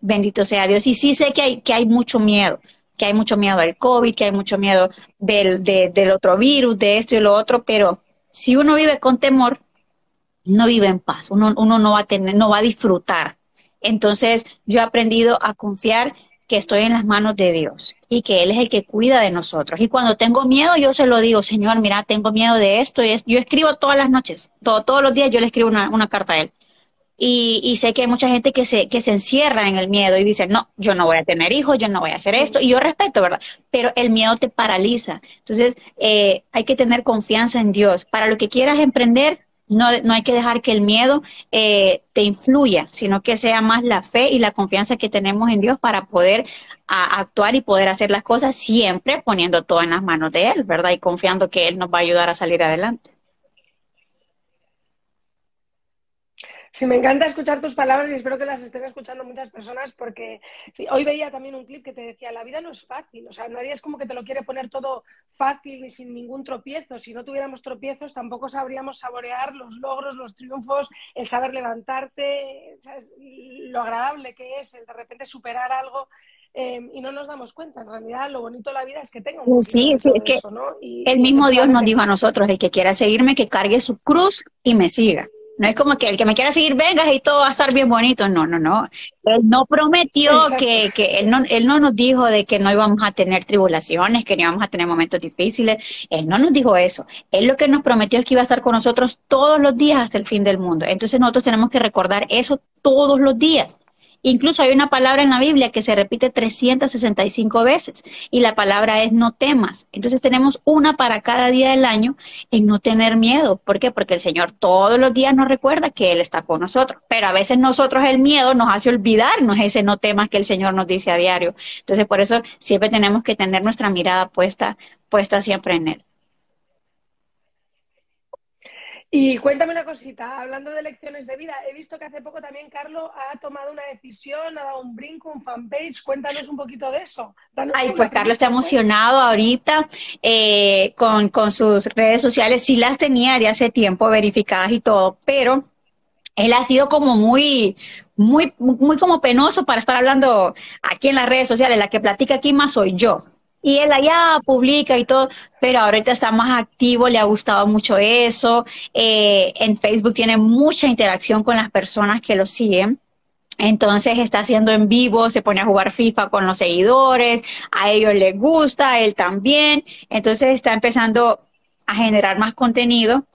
Bendito sea Dios. Y sí sé que hay, que hay mucho miedo, que hay mucho miedo del COVID, que hay mucho miedo del, del otro virus, de esto y lo otro, pero si uno vive con temor, no vive en paz, uno, uno no va a tener, no va a disfrutar. Entonces yo he aprendido a confiar que estoy en las manos de Dios y que Él es el que cuida de nosotros. Y cuando tengo miedo, yo se lo digo, Señor, mira, tengo miedo de esto y Yo escribo todas las noches, todos los días yo le escribo una, una carta a Él. Y, sé que hay mucha gente que se, que se encierra en el miedo y dice, no, yo no voy a tener hijos, yo no voy a hacer esto. Y yo respeto, ¿verdad? Pero el miedo te paraliza. Entonces, eh, hay que tener confianza en Dios. Para lo que quieras emprender, no, no hay que dejar que el miedo eh, te influya, sino que sea más la fe y la confianza que tenemos en Dios para poder actuar y poder hacer las cosas siempre poniendo todo en las manos de Él, ¿verdad? Y confiando que Él nos va a ayudar a salir adelante. Sí, me encanta escuchar tus palabras y espero que las estén escuchando muchas personas porque hoy veía también un clip que te decía, la vida no es fácil, o sea, nadie es como que te lo quiere poner todo fácil y sin ningún tropiezo. Si no tuviéramos tropiezos tampoco sabríamos saborear los logros, los triunfos, el saber levantarte, lo agradable que es el de repente superar algo. Em, y no nos damos cuenta. En realidad, lo bonito de la vida es que tengo. Un sí, sí, es que el mismo Dios nos dijo a nosotros: el que quiera seguirme, que cargue su cruz y me siga. No es como que el que me quiera seguir, venga y todo va a estar bien bonito. No, no, no. Él no prometió que, que él, no, él no nos dijo de que no íbamos a tener tribulaciones, que no íbamos a tener momentos difíciles. Él no nos dijo eso. Él lo que nos prometió es que iba a estar con nosotros todos los días hasta el fin del mundo. Entonces nosotros tenemos que recordar eso todos los días. Incluso hay una palabra en la Biblia que se repite 365 veces y la palabra es no temas. Entonces tenemos una para cada día del año en no tener miedo. ¿Por qué? Porque el Señor todos los días nos recuerda que Él está con nosotros. Pero a veces nosotros el miedo nos hace olvidarnos ese no temas que el Señor nos dice a diario. Entonces por eso siempre tenemos que tener nuestra mirada puesta, puesta siempre en Él. Y cuéntame una cosita, hablando de lecciones de vida, he visto que hace poco también Carlos ha tomado una decisión, ha dado un brinco, un fanpage, cuéntanos un poquito de eso. Ay, pues Carlos está emocionado ahorita eh, con, con sus redes sociales, sí las tenía de hace tiempo verificadas y todo, pero él ha sido como muy, muy, muy como penoso para estar hablando aquí en las redes sociales, la que platica aquí más soy yo. Y él allá publica y todo, pero ahorita está más activo, le ha gustado mucho eso. Eh, en Facebook tiene mucha interacción con las personas que lo siguen. Entonces está haciendo en vivo, se pone a jugar FIFA con los seguidores, a ellos les gusta, a él también. Entonces está empezando a generar más contenido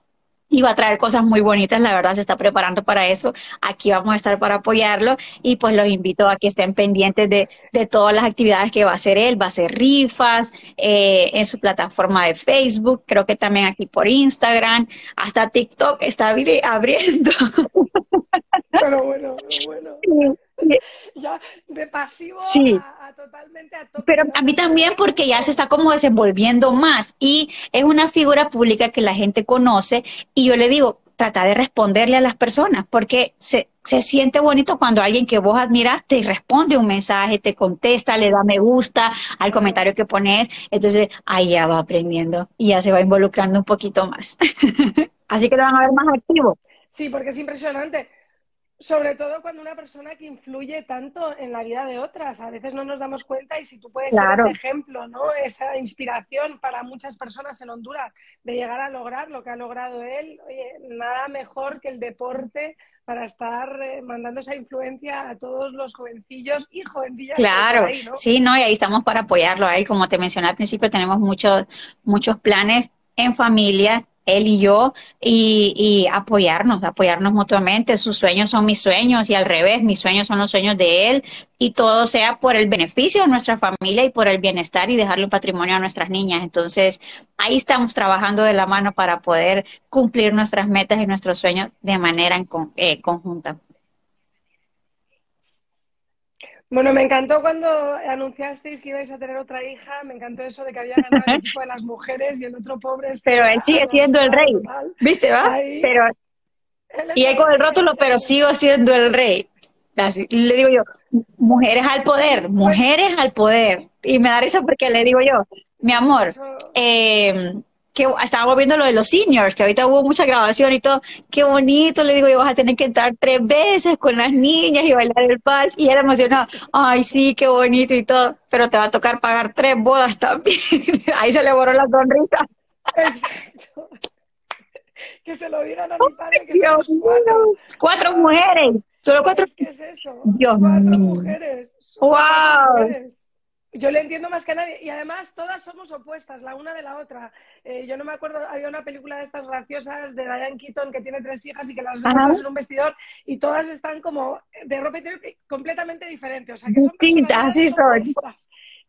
y va a traer cosas muy bonitas, la verdad se está preparando para eso. Aquí vamos a estar para apoyarlo y pues los invito a que estén pendientes de, de todas las actividades que va a hacer él. Va a hacer rifas eh, en su plataforma de Facebook, creo que también aquí por Instagram, hasta TikTok está abriendo. Pero bueno, pero bueno. ya de pasivo a, totalmente a Pero a mí también porque ya se está como desenvolviendo más y es una figura pública que la gente conoce y yo le digo, trata de responderle a las personas porque se, se siente bonito cuando alguien que vos admiras te responde un mensaje, te contesta, le da me gusta al comentario que pones, entonces ahí ya va aprendiendo y ya se va involucrando un poquito más. Así que lo van a ver más activo. Sí, porque es impresionante sobre todo cuando una persona que influye tanto en la vida de otras, a veces no nos damos cuenta y si tú puedes ser ese ejemplo, ¿no? Esa inspiración para muchas personas en Honduras de llegar a lograr lo que ha logrado él, oye, nada mejor que el deporte para estar eh, mandando esa influencia a todos los jovencillos y jovencillas. Claro, sí, no, y ahí estamos para apoyarlo a él. Como te mencioné al principio, tenemos muchos, muchos planes en familia él y yo, y, y, apoyarnos, apoyarnos mutuamente. Sus sueños son mis sueños y al revés, mis sueños son los sueños de él, y todo sea por el beneficio de nuestra familia y por el bienestar y dejarle un patrimonio a nuestras niñas. Entonces, ahí estamos trabajando de la mano para poder cumplir nuestras metas y nuestros sueños de manera en, eh, conjunta. Bueno, me encantó cuando anunciasteis que ibais a tener otra hija, me encantó eso de que había ganado el equipo de las mujeres y el otro pobre Pero él sigue siendo el rey, ¿viste, va? Pero, y él con el rótulo, pero sigo siendo el rey. Así, le digo yo, mujeres al poder, mujeres al poder. Y me da eso porque le digo yo, mi amor, eh, que estábamos viendo lo de los seniors, que ahorita hubo mucha grabación y todo, qué bonito, le digo, yo vas a tener que entrar tres veces con las niñas y bailar el vals, y él emocionado, ay, sí, qué bonito y todo, pero te va a tocar pagar tres bodas también. Ahí se le borró la sonrisa. Exacto. Que se lo digan a mi padre que Dios cuatro. cuatro mujeres, solo cuatro. ¿Qué es eso? Dios cuatro mío. mujeres. Wow. Mujeres. Yo le entiendo más que a nadie. Y además, todas somos opuestas, la una de la otra. Eh, yo no me acuerdo, había una película de estas graciosas de Diane Keaton que tiene tres hijas y que las ves en un vestidor y todas están como de ropa completamente diferente. O sea, que son distintas, sí son.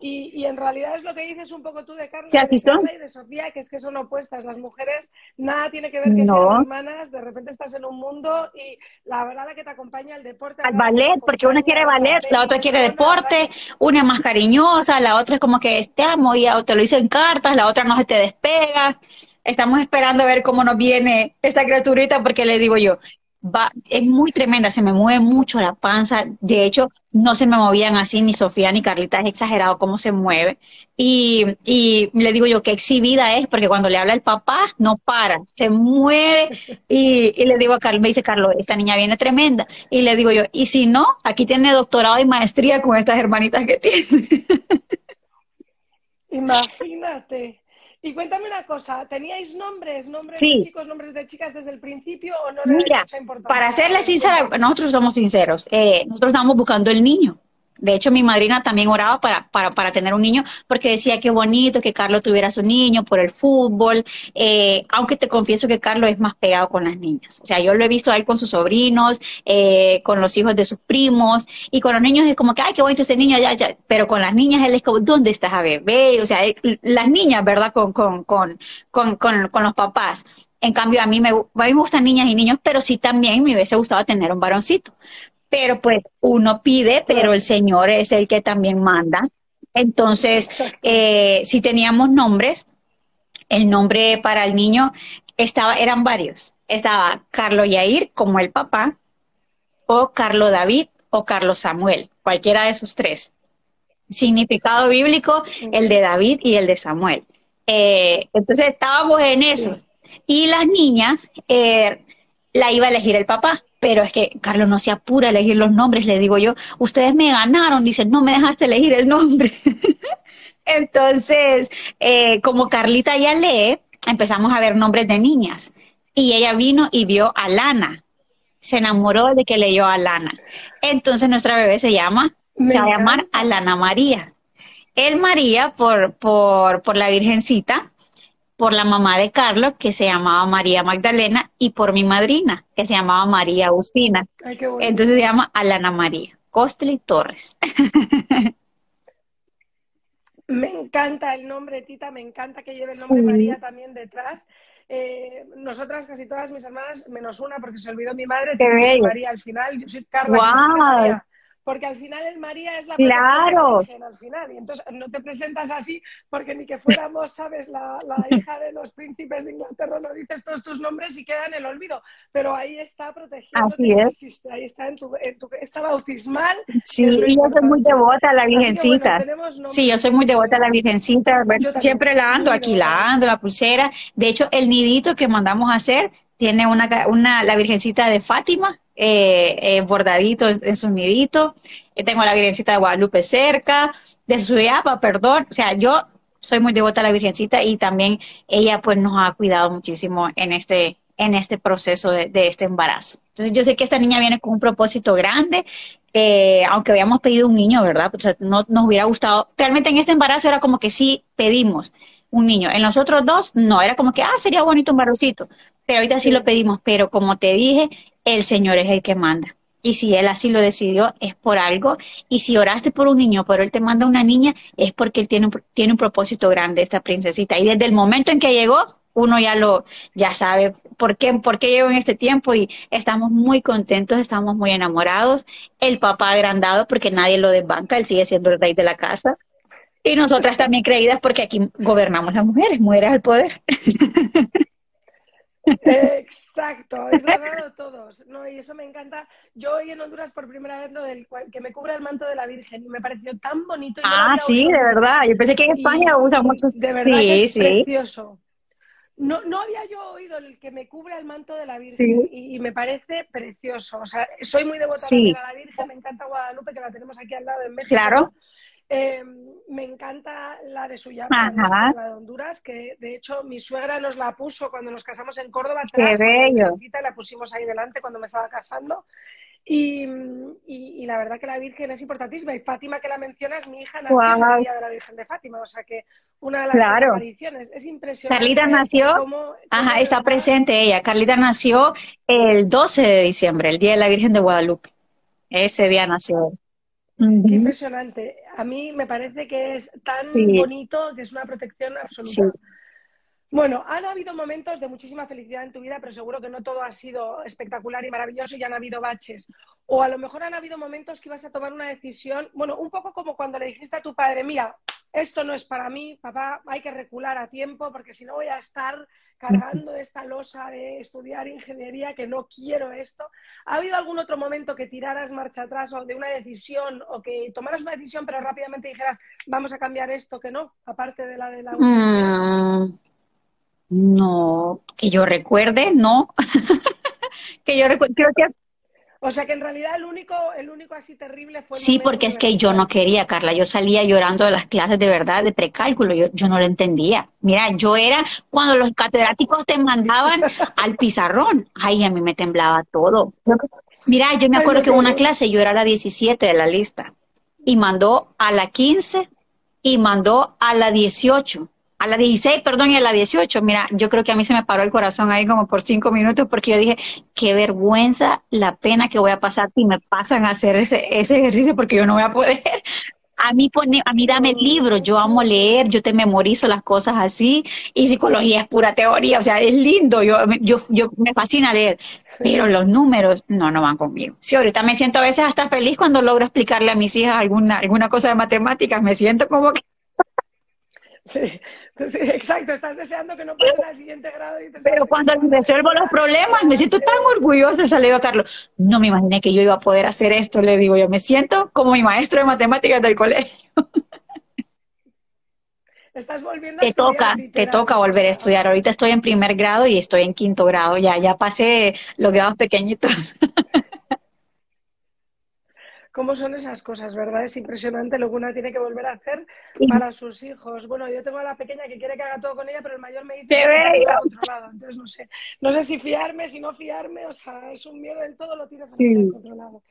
Y, y, en realidad es lo que dices un poco tú de Carla, ¿Sí, de Carla y de Sofía, que es que son opuestas. Las mujeres nada tiene que ver que no. sean hermanas, de repente estás en un mundo y la verdad la que te acompaña al deporte. Al ballet, porque una quiere ballet, la otra quiere deporte, una es más cariñosa, la otra es como que te amo y te lo hice en cartas, la otra no se te despega. Estamos esperando a ver cómo nos viene esta criaturita porque le digo yo, Va, es muy tremenda, se me mueve mucho la panza. De hecho, no se me movían así ni Sofía ni Carlita, es exagerado cómo se mueve. Y, y le digo yo, qué exhibida es, porque cuando le habla el papá, no para, se mueve. Y, y le digo a Carlos, me dice Carlos, esta niña viene tremenda. Y le digo yo, y si no, aquí tiene doctorado y maestría con estas hermanitas que tiene. Imagínate. Y cuéntame una cosa, ¿teníais nombres, nombres Sí. de chicos, nombres de chicas desde el principio o no le Mira, mucha importancia? para serle sincera, nosotros somos sinceros. Eh, nosotros estábamos buscando el niño. De hecho, mi madrina también oraba para, para, para tener un niño porque decía qué bonito que Carlos tuviera su niño por el fútbol. Eh, aunque te confieso que Carlos es más pegado con las niñas. O sea, yo lo he visto a él con sus sobrinos, eh, con los hijos de sus primos y con los niños es como que, ay, qué bonito ese niño, ya, ya. Pero con las niñas él es como, ¿dónde estás a bebé? O sea, las niñas, ¿verdad? Con, con, con, con, con, con los papás. En cambio, a mí, me, a mí me gustan niñas y niños, pero sí también me hubiese gustado tener un varoncito. Pero pues uno pide, pero el Señor es el que también manda. Entonces, eh, si teníamos nombres, el nombre para el niño estaba, eran varios. Estaba Carlos Yair como el papá, o Carlos David, o Carlos Samuel, cualquiera de esos tres. Significado bíblico, el de David y el de Samuel. Eh, entonces estábamos en eso. Y las niñas eh, la iba a elegir el papá, pero es que Carlos no se apura a elegir los nombres, le digo yo, ustedes me ganaron, dicen, no me dejaste elegir el nombre. Entonces, eh, como Carlita ya lee, empezamos a ver nombres de niñas. Y ella vino y vio a Lana. Se enamoró de que leyó a Lana. Entonces nuestra bebé se llama, Me se va a llamar. Alana María. El María por, por, por la Virgencita, por la mamá de Carlos, que se llamaba María Magdalena, y por mi madrina, que se llamaba María Agustina. Ay, qué bonito. Entonces se llama Alana María. Costly Torres. Me encanta el nombre, Tita, me encanta que lleve el nombre Sí. María también detrás. Eh, nosotras, casi todas mis hermanas, menos una, porque se olvidó mi madre, tenemos. María al final, yo soy Carla. Cristina María. Porque al final el María es la Claro. Virgen al final. Y entonces no te presentas así porque ni que fuéramos, ¿sabes? La, la hija de los príncipes de Inglaterra, no dices todos tus nombres y queda en el olvido. Pero ahí está protegiendo. Así es. Ahí está en tu, en tu está bautismal. Sí, que es y yo soy muy devota a la Así que, bueno, Virgencita. Sí, yo soy muy devota a la Virgencita. Bueno, siempre la ando, aquí la ando, la pulsera. De hecho, el nidito que mandamos a hacer tiene una, una la Virgencita de Fátima, eh, eh, bordadito en, en su nidito. Eh, tengo la Virgencita de Guadalupe cerca, de Suyapa, perdón. O sea, yo soy muy devota a la Virgencita y también ella pues nos ha cuidado muchísimo en este, en este proceso de este embarazo. Entonces yo sé que esta niña viene con un propósito grande, eh, aunque habíamos pedido un niño, ¿verdad? O sea, no nos hubiera gustado. Realmente en este embarazo era como que sí pedimos un niño. En los otros dos, no, era como que, ah, sería bonito un barrocito. Pero ahorita sí lo pedimos, pero como te dije, el Señor es el que manda. Y si Él así lo decidió, es por algo. Y si oraste por un niño, pero Él te manda una niña, es porque Él tiene un, tiene un propósito grande, esta princesita. Y desde el momento en que llegó, uno ya lo, ya sabe por qué, por qué llegó en este tiempo y estamos muy contentos, estamos muy enamorados. El papá agrandado porque nadie lo desbanca, él sigue siendo el rey de la casa. Y nosotras también creídas porque aquí gobernamos las mujeres, mujeres al poder. Exacto, eso dado todos. No, y eso me encanta. Yo hoy en Honduras por primera vez lo del que me cubre el manto de la Virgen y me pareció tan bonito. ah, sí, de verdad. Yo pensé que en España usa mucho. De verdad que es precioso. No, no había yo oído el que me cubre el manto de la Virgen y, me parece precioso. O sea, soy muy devota de la Virgen, me encanta Guadalupe, que la tenemos aquí al lado en México. Claro. Eh, me encanta la de Suyama, la de Honduras, que de hecho mi suegra nos la puso cuando nos casamos en Córdoba. Qué bello. La pusimos ahí delante cuando me estaba casando. Y, y, la verdad que la Virgen es importantísima. Y Fátima, que la mencionas, mi hija nació en el Día de la Virgen de Fátima. O sea que una de las claro. es impresionante. Carlita nació, ajá, está presente ella. Carlita nació el 12 de diciembre, el Día de la Virgen de Guadalupe. Ese día nació. Qué impresionante. A mí me parece que es tan bonito que es una protección absoluta. Bueno, han habido momentos de muchísima felicidad en tu vida, pero seguro que no todo ha sido espectacular y maravilloso y han habido baches. O a lo mejor han habido momentos que ibas a tomar una decisión, bueno, un poco como cuando le dijiste a tu padre, mira, esto no es para mí, papá, hay que recular a tiempo porque si no voy a estar cargando de esta losa de estudiar ingeniería, que no quiero esto. ¿Ha habido algún otro momento que tiraras marcha atrás o de una decisión o que tomaras una decisión pero rápidamente dijeras, vamos a cambiar esto, que no, aparte de la de la... Mm, no, que yo recuerde, no. que yo recuerde, creo que o sea que en realidad el único, el único así terrible fue... Sí, porque es que yo no quería, Carla. Yo salía llorando de las clases de verdad, de precálculo. Yo, yo no lo entendía. Mira, yo era cuando los catedráticos te mandaban al pizarrón. Ay, a mí me temblaba todo. Mira, yo me acuerdo que en una clase yo era la 17 de la lista y mandó a la 15 y mandó a la 18 a la 16, perdón, y a la 18. Mira, yo creo que a mí se me paró el corazón ahí como por cinco minutos porque yo dije, qué vergüenza la pena que voy a pasar y me pasan a hacer ese, ese ejercicio porque yo no voy a poder. A mí, pone, a mí dame el libro, yo amo leer, yo te memorizo las cosas así y psicología es pura teoría, o sea, es lindo, yo, yo, yo me fascina leer, pero los números no, no van conmigo. Sí, ahorita me siento a veces hasta feliz cuando logro explicarle a mis hijas alguna, alguna cosa de matemáticas, me siento como que... Sí, Sí, exacto, estás deseando que no pasen al siguiente grado. Y Pero cuando resuelvo los problemas, me siento tan orgullosa, le digo a Carlos, no me imaginé que yo iba a poder hacer esto, le digo yo, me siento como mi maestro de matemáticas del colegio. Estás volviendo a te toca, te toca volver a estudiar. Ahorita estoy en primer grado y estoy en quinto grado, ya, ya pasé los grados pequeñitos. cómo son esas cosas, ¿verdad? Es impresionante lo que una tiene que volver a hacer para sus hijos. Bueno, yo tengo a la pequeña que quiere que haga todo con ella, pero el mayor me dice que está controlado. Entonces no sé, no sé si fiarme, si no fiarme, o sea, es un miedo en todo, lo tiene sí. controlado.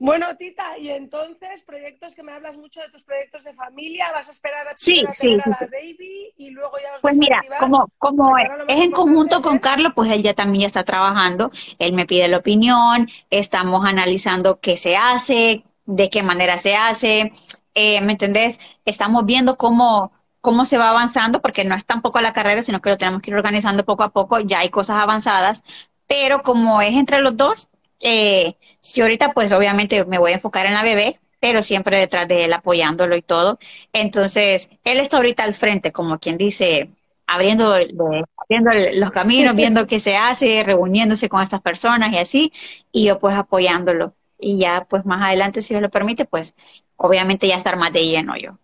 Bueno, Tita, y entonces, proyectos que me hablas mucho de tus proyectos de familia, vas a esperar a, sí, sí, sí, la baby y luego ya Pues mira, como, como es en conjunto con Carlos, pues él ya también ya está trabajando, él me pide la opinión, estamos analizando qué se hace, de qué manera se hace, eh, ¿me entendés? Estamos viendo cómo, cómo se va avanzando, porque no es tampoco la carrera, sino que lo tenemos que ir organizando poco a poco, ya hay cosas avanzadas, pero como es entre los dos, eh, si ahorita pues obviamente me voy a enfocar en la bebé, pero siempre detrás de él apoyándolo y todo. Entonces, él está ahorita al frente, como quien dice, abriendo, abriendo los caminos, viendo qué se hace, reuniéndose con estas personas y así, y yo pues apoyándolo y ya pues más adelante, si Dios lo permite, pues obviamente ya estar más de lleno yo.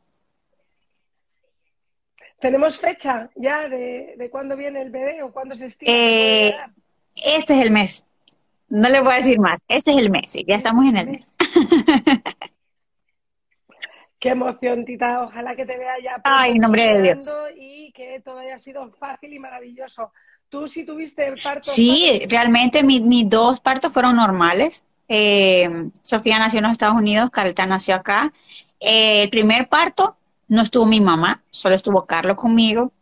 ¿Tenemos fecha ya de, de cuándo viene el bebé o cuándo se estima? Eh, este es el mes. No le voy a decir más. Este es el mes, sí, ya estamos en el mes. Qué emoción, Tita. Ojalá que te vea ya. Ay, nombre de Dios. Y que todo haya sido fácil y maravilloso ¿Tú sí tuviste parto? Sí, realmente mis dos partos fueron normales. Eh, Sofía nació en los Estados Unidos, Carlita nació acá. Eh, el primer parto no estuvo mi mamá, solo estuvo Carlos conmigo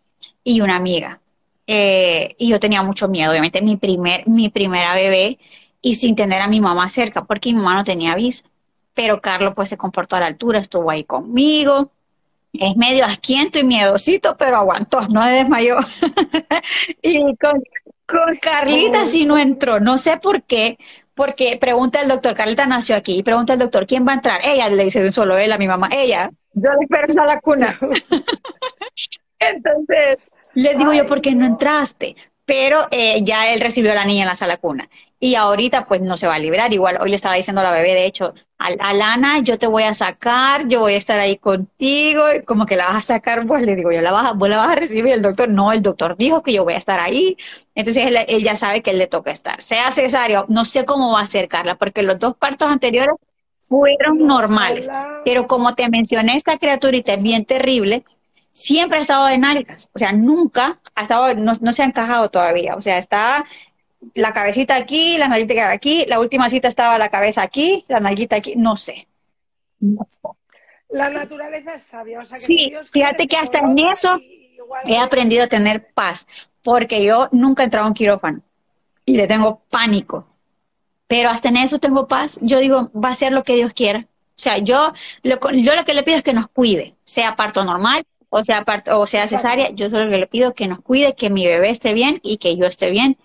y una amiga. Eh, y yo tenía mucho miedo, obviamente, mi, primer, mi primera bebé y sin tener a mi mamá cerca, porque mi mamá no tenía visa. Pero Carlos pues se comportó a la altura, estuvo ahí conmigo. Es medio asquiento y miedosito, pero aguantó, no se desmayó. y con, con Carlita sí no entró, no sé por qué, porque pregunta el doctor, Carlita nació aquí, y pregunta el doctor, ¿quién va a entrar? Ella le dice solo él a mi mamá, ella, yo le espero a la cuna. Entonces, le digo yo, ¿por qué no entraste? Pero eh, ya él recibió a la niña en la sala cuna. Y ahorita pues no se va a liberar. Igual hoy le estaba diciendo a la bebé, de hecho, a, Lana, yo te voy a sacar, yo voy a estar ahí contigo, como que la vas a sacar, pues le digo, yo la vas a, vos la vas a recibir. El doctor, no, el doctor dijo que yo voy a estar ahí. Entonces él, ya sabe que él le toca estar. Sea cesárea, no sé cómo va a ser, Carla, porque los dos partos anteriores fueron normales. Pero como te mencioné, esta criaturita es bien terrible siempre ha estado en nalgas, o sea, nunca ha estado, no, se ha encajado todavía, o sea, está la cabecita aquí, la nalguita aquí, la última cita estaba la cabeza aquí, la nalguita aquí, no sé. La naturaleza es sabia, o sea que sí, fíjate que hasta en eso he aprendido a tener paz, porque yo nunca he entrado en quirófano y le tengo pánico, pero hasta en eso tengo paz, yo digo, va a ser lo que Dios quiera. O sea, yo lo, yo lo que le pido es que nos cuide, sea parto normal, o sea, o sea cesárea, yo solo le pido que nos cuide, que mi bebé esté bien y que yo esté bien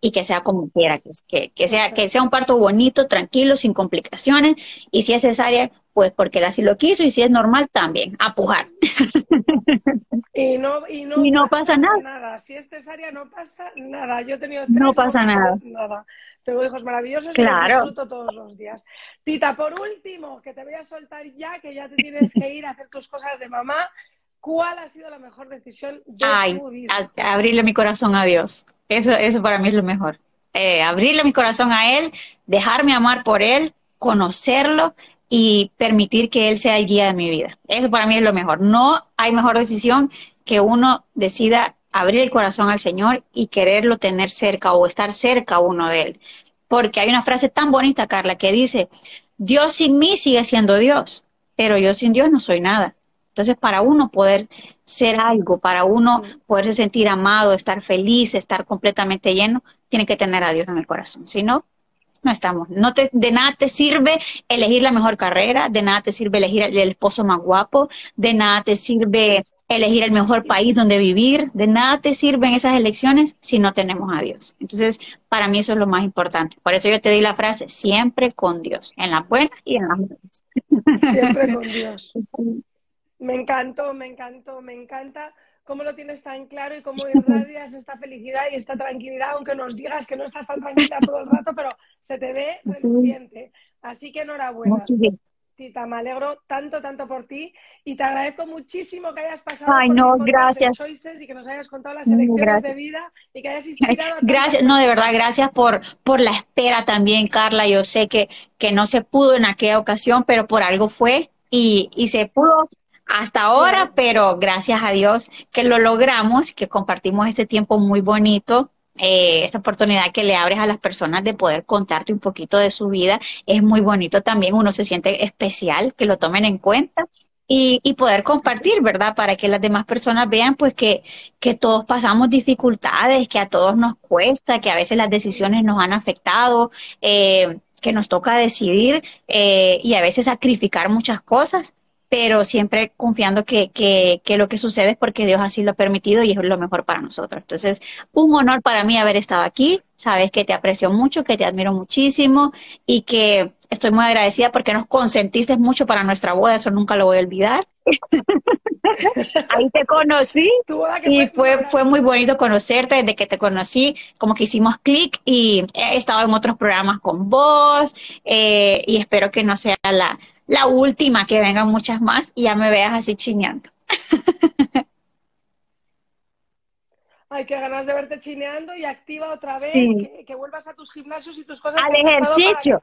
y que sea como quiera, que, que, sea, que sea un parto bonito, tranquilo, sin complicaciones, y si es cesárea, pues porque él así lo quiso, y si es normal, también, apujar. Y no, y no, pasa, nada. Si es cesárea, no pasa nada. Yo he tenido no pasa nada. nada. Tengo hijos maravillosos claro. y los disfruto todos los días. Tita, por último, que te voy a soltar ya, que ya te tienes que ir a hacer tus cosas de mamá. ¿Cuál ha sido la mejor decisión de tu vida? abrirle mi corazón a Dios. Eso, eso para mí es lo mejor. Eh, abrirle mi corazón a Él, dejarme amar por Él, conocerlo y permitir que Él sea el guía de mi vida. Eso para mí es lo mejor. No hay mejor decisión que uno decida abrir el corazón al Señor y quererlo tener cerca o estar cerca uno de Él. Porque hay una frase tan bonita, Carla, que dice, Dios sin mí sigue siendo Dios, pero yo sin Dios no soy nada. Entonces, para uno poder ser algo, para uno poderse sentir amado, estar feliz, estar completamente lleno, tiene que tener a Dios en el corazón. Si no, no estamos. No te, de nada te sirve elegir la mejor carrera, de nada te sirve elegir el, esposo más guapo, de nada te sirve elegir el mejor país donde vivir, de nada te sirven esas elecciones si no tenemos a Dios. Entonces, para mí eso es lo más importante. Por eso yo te di la frase, siempre con Dios, en las buenas y en las malas. Siempre con Dios. Me encantó, me encantó, me encanta cómo lo tienes tan claro y cómo irradias esta felicidad y esta tranquilidad, aunque nos digas que no estás tan tranquila todo el rato, pero se te ve reluciente. Así que enhorabuena. Tita, me alegro tanto, tanto por ti y te agradezco muchísimo que hayas pasado Ay, no, gracias. y que nos hayas contado las elecciones de vida y que hayas inspirado a Gracias, no, de verdad, gracias por, por la espera también, Carla. Yo sé que, que no se pudo en aquella ocasión, pero por algo fue y, y se pudo hasta ahora, pero gracias a Dios que lo logramos, que compartimos este tiempo muy bonito. Eh, esta oportunidad que le abres a las personas de poder contarte un poquito de su vida es muy bonito también. Uno se siente especial, que lo tomen en cuenta y, y, poder compartir, ¿verdad? Para que las demás personas vean pues que, que todos pasamos dificultades, que a todos nos cuesta, que a veces las decisiones nos han afectado, eh, que nos toca decidir eh, y a veces sacrificar muchas cosas pero siempre confiando que, que, que, lo que sucede es porque Dios así lo ha permitido y es lo mejor para nosotros. Entonces, un honor para mí haber estado aquí. Sabes que te aprecio mucho, que te admiro muchísimo y que estoy muy agradecida porque nos consentiste mucho para nuestra boda, eso nunca lo voy a olvidar. Ahí te conocí y fue, fue muy bonito conocerte desde que te conocí, como que hicimos clic y he estado en otros programas con vos eh, y espero que no sea la, la última, que vengan muchas más y ya me veas así chineando. Ay, qué ganas de verte chineando y activa otra vez, que, vuelvas a tus gimnasios y tus cosas. Al ejercicio.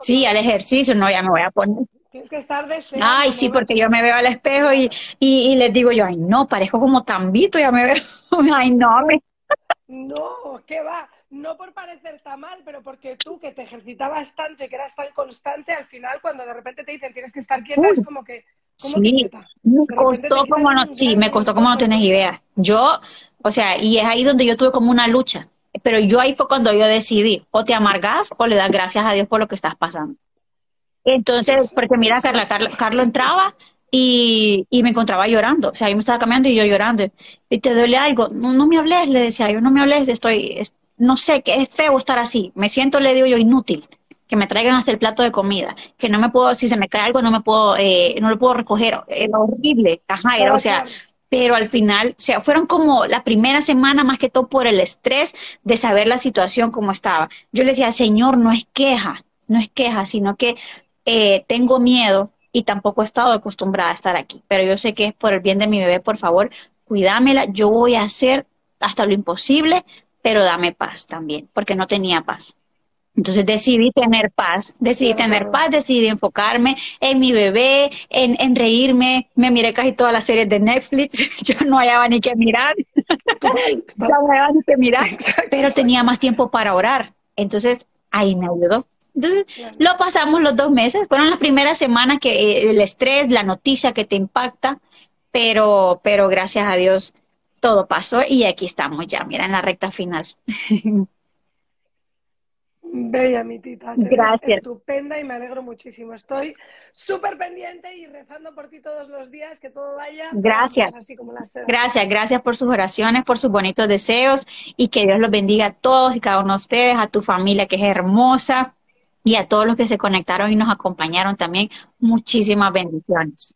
Sí, al ejercicio, no, ya me voy a poner. Tienes que estar de Ay, sí, porque yo me veo al espejo y, y, les digo yo, ay, no, parezco como tambito, ya me veo. ay, no, me... No, ¿qué va? No por parecer tan mal, pero porque tú que te ejercitabas tanto y que eras tan constante, al final cuando de repente te dicen tienes que estar quieta, es como que... sí, me costó como no, sí, me costó como no tienes idea. Yo, o sea, y es ahí donde yo tuve como una lucha. Pero yo ahí fue cuando yo decidí, o te amargas o le das gracias a Dios por lo que estás pasando. Entonces, porque mira, Carla, Carla Carlo entraba y, y, me encontraba llorando. O sea, yo me estaba cambiando y yo llorando. ¿Y te duele algo? No, no me hables, le decía yo, no me hables, estoy, no sé, que es feo estar así. Me siento, le digo yo, inútil. Que me traigan hasta el plato de comida. Que no me puedo, si se me cae algo, no me puedo, eh, no lo puedo recoger. Era horrible. Ajá, era, o sea, pero al final, o sea, fueron como la primera semana más que todo por el estrés de saber la situación como estaba. Yo le decía, Señor, no es queja, no es queja, sino que eh, tengo miedo y tampoco he estado acostumbrada a estar aquí, pero yo sé que es por el bien de mi bebé, por favor, cuídamela, yo voy a hacer hasta lo imposible, pero dame paz también, porque no tenía paz. Entonces decidí tener paz, decidí tener paz, decidí enfocarme en mi bebé, en, en reírme. Me miré casi todas las series de Netflix, yo no hallaba ni que mirar, ya no hallaba ni que mirar, pero tenía más tiempo para orar. Entonces ahí me ayudó. Entonces, lo pasamos los dos meses. Fueron las primeras semanas que eh, el estrés, la noticia que te impacta, pero, pero gracias a Dios todo pasó y aquí estamos ya, mira, en la recta final. Bella, mi tita. Gracias. Estupenda y me alegro muchísimo. Estoy súper pendiente y rezando por ti todos los días, que todo vaya. Gracias. Así como gracias, gracias por sus oraciones, por sus bonitos deseos y que Dios los bendiga a todos y cada uno de ustedes, a tu familia que es hermosa y a todos los que se conectaron y nos acompañaron también. Muchísimas bendiciones.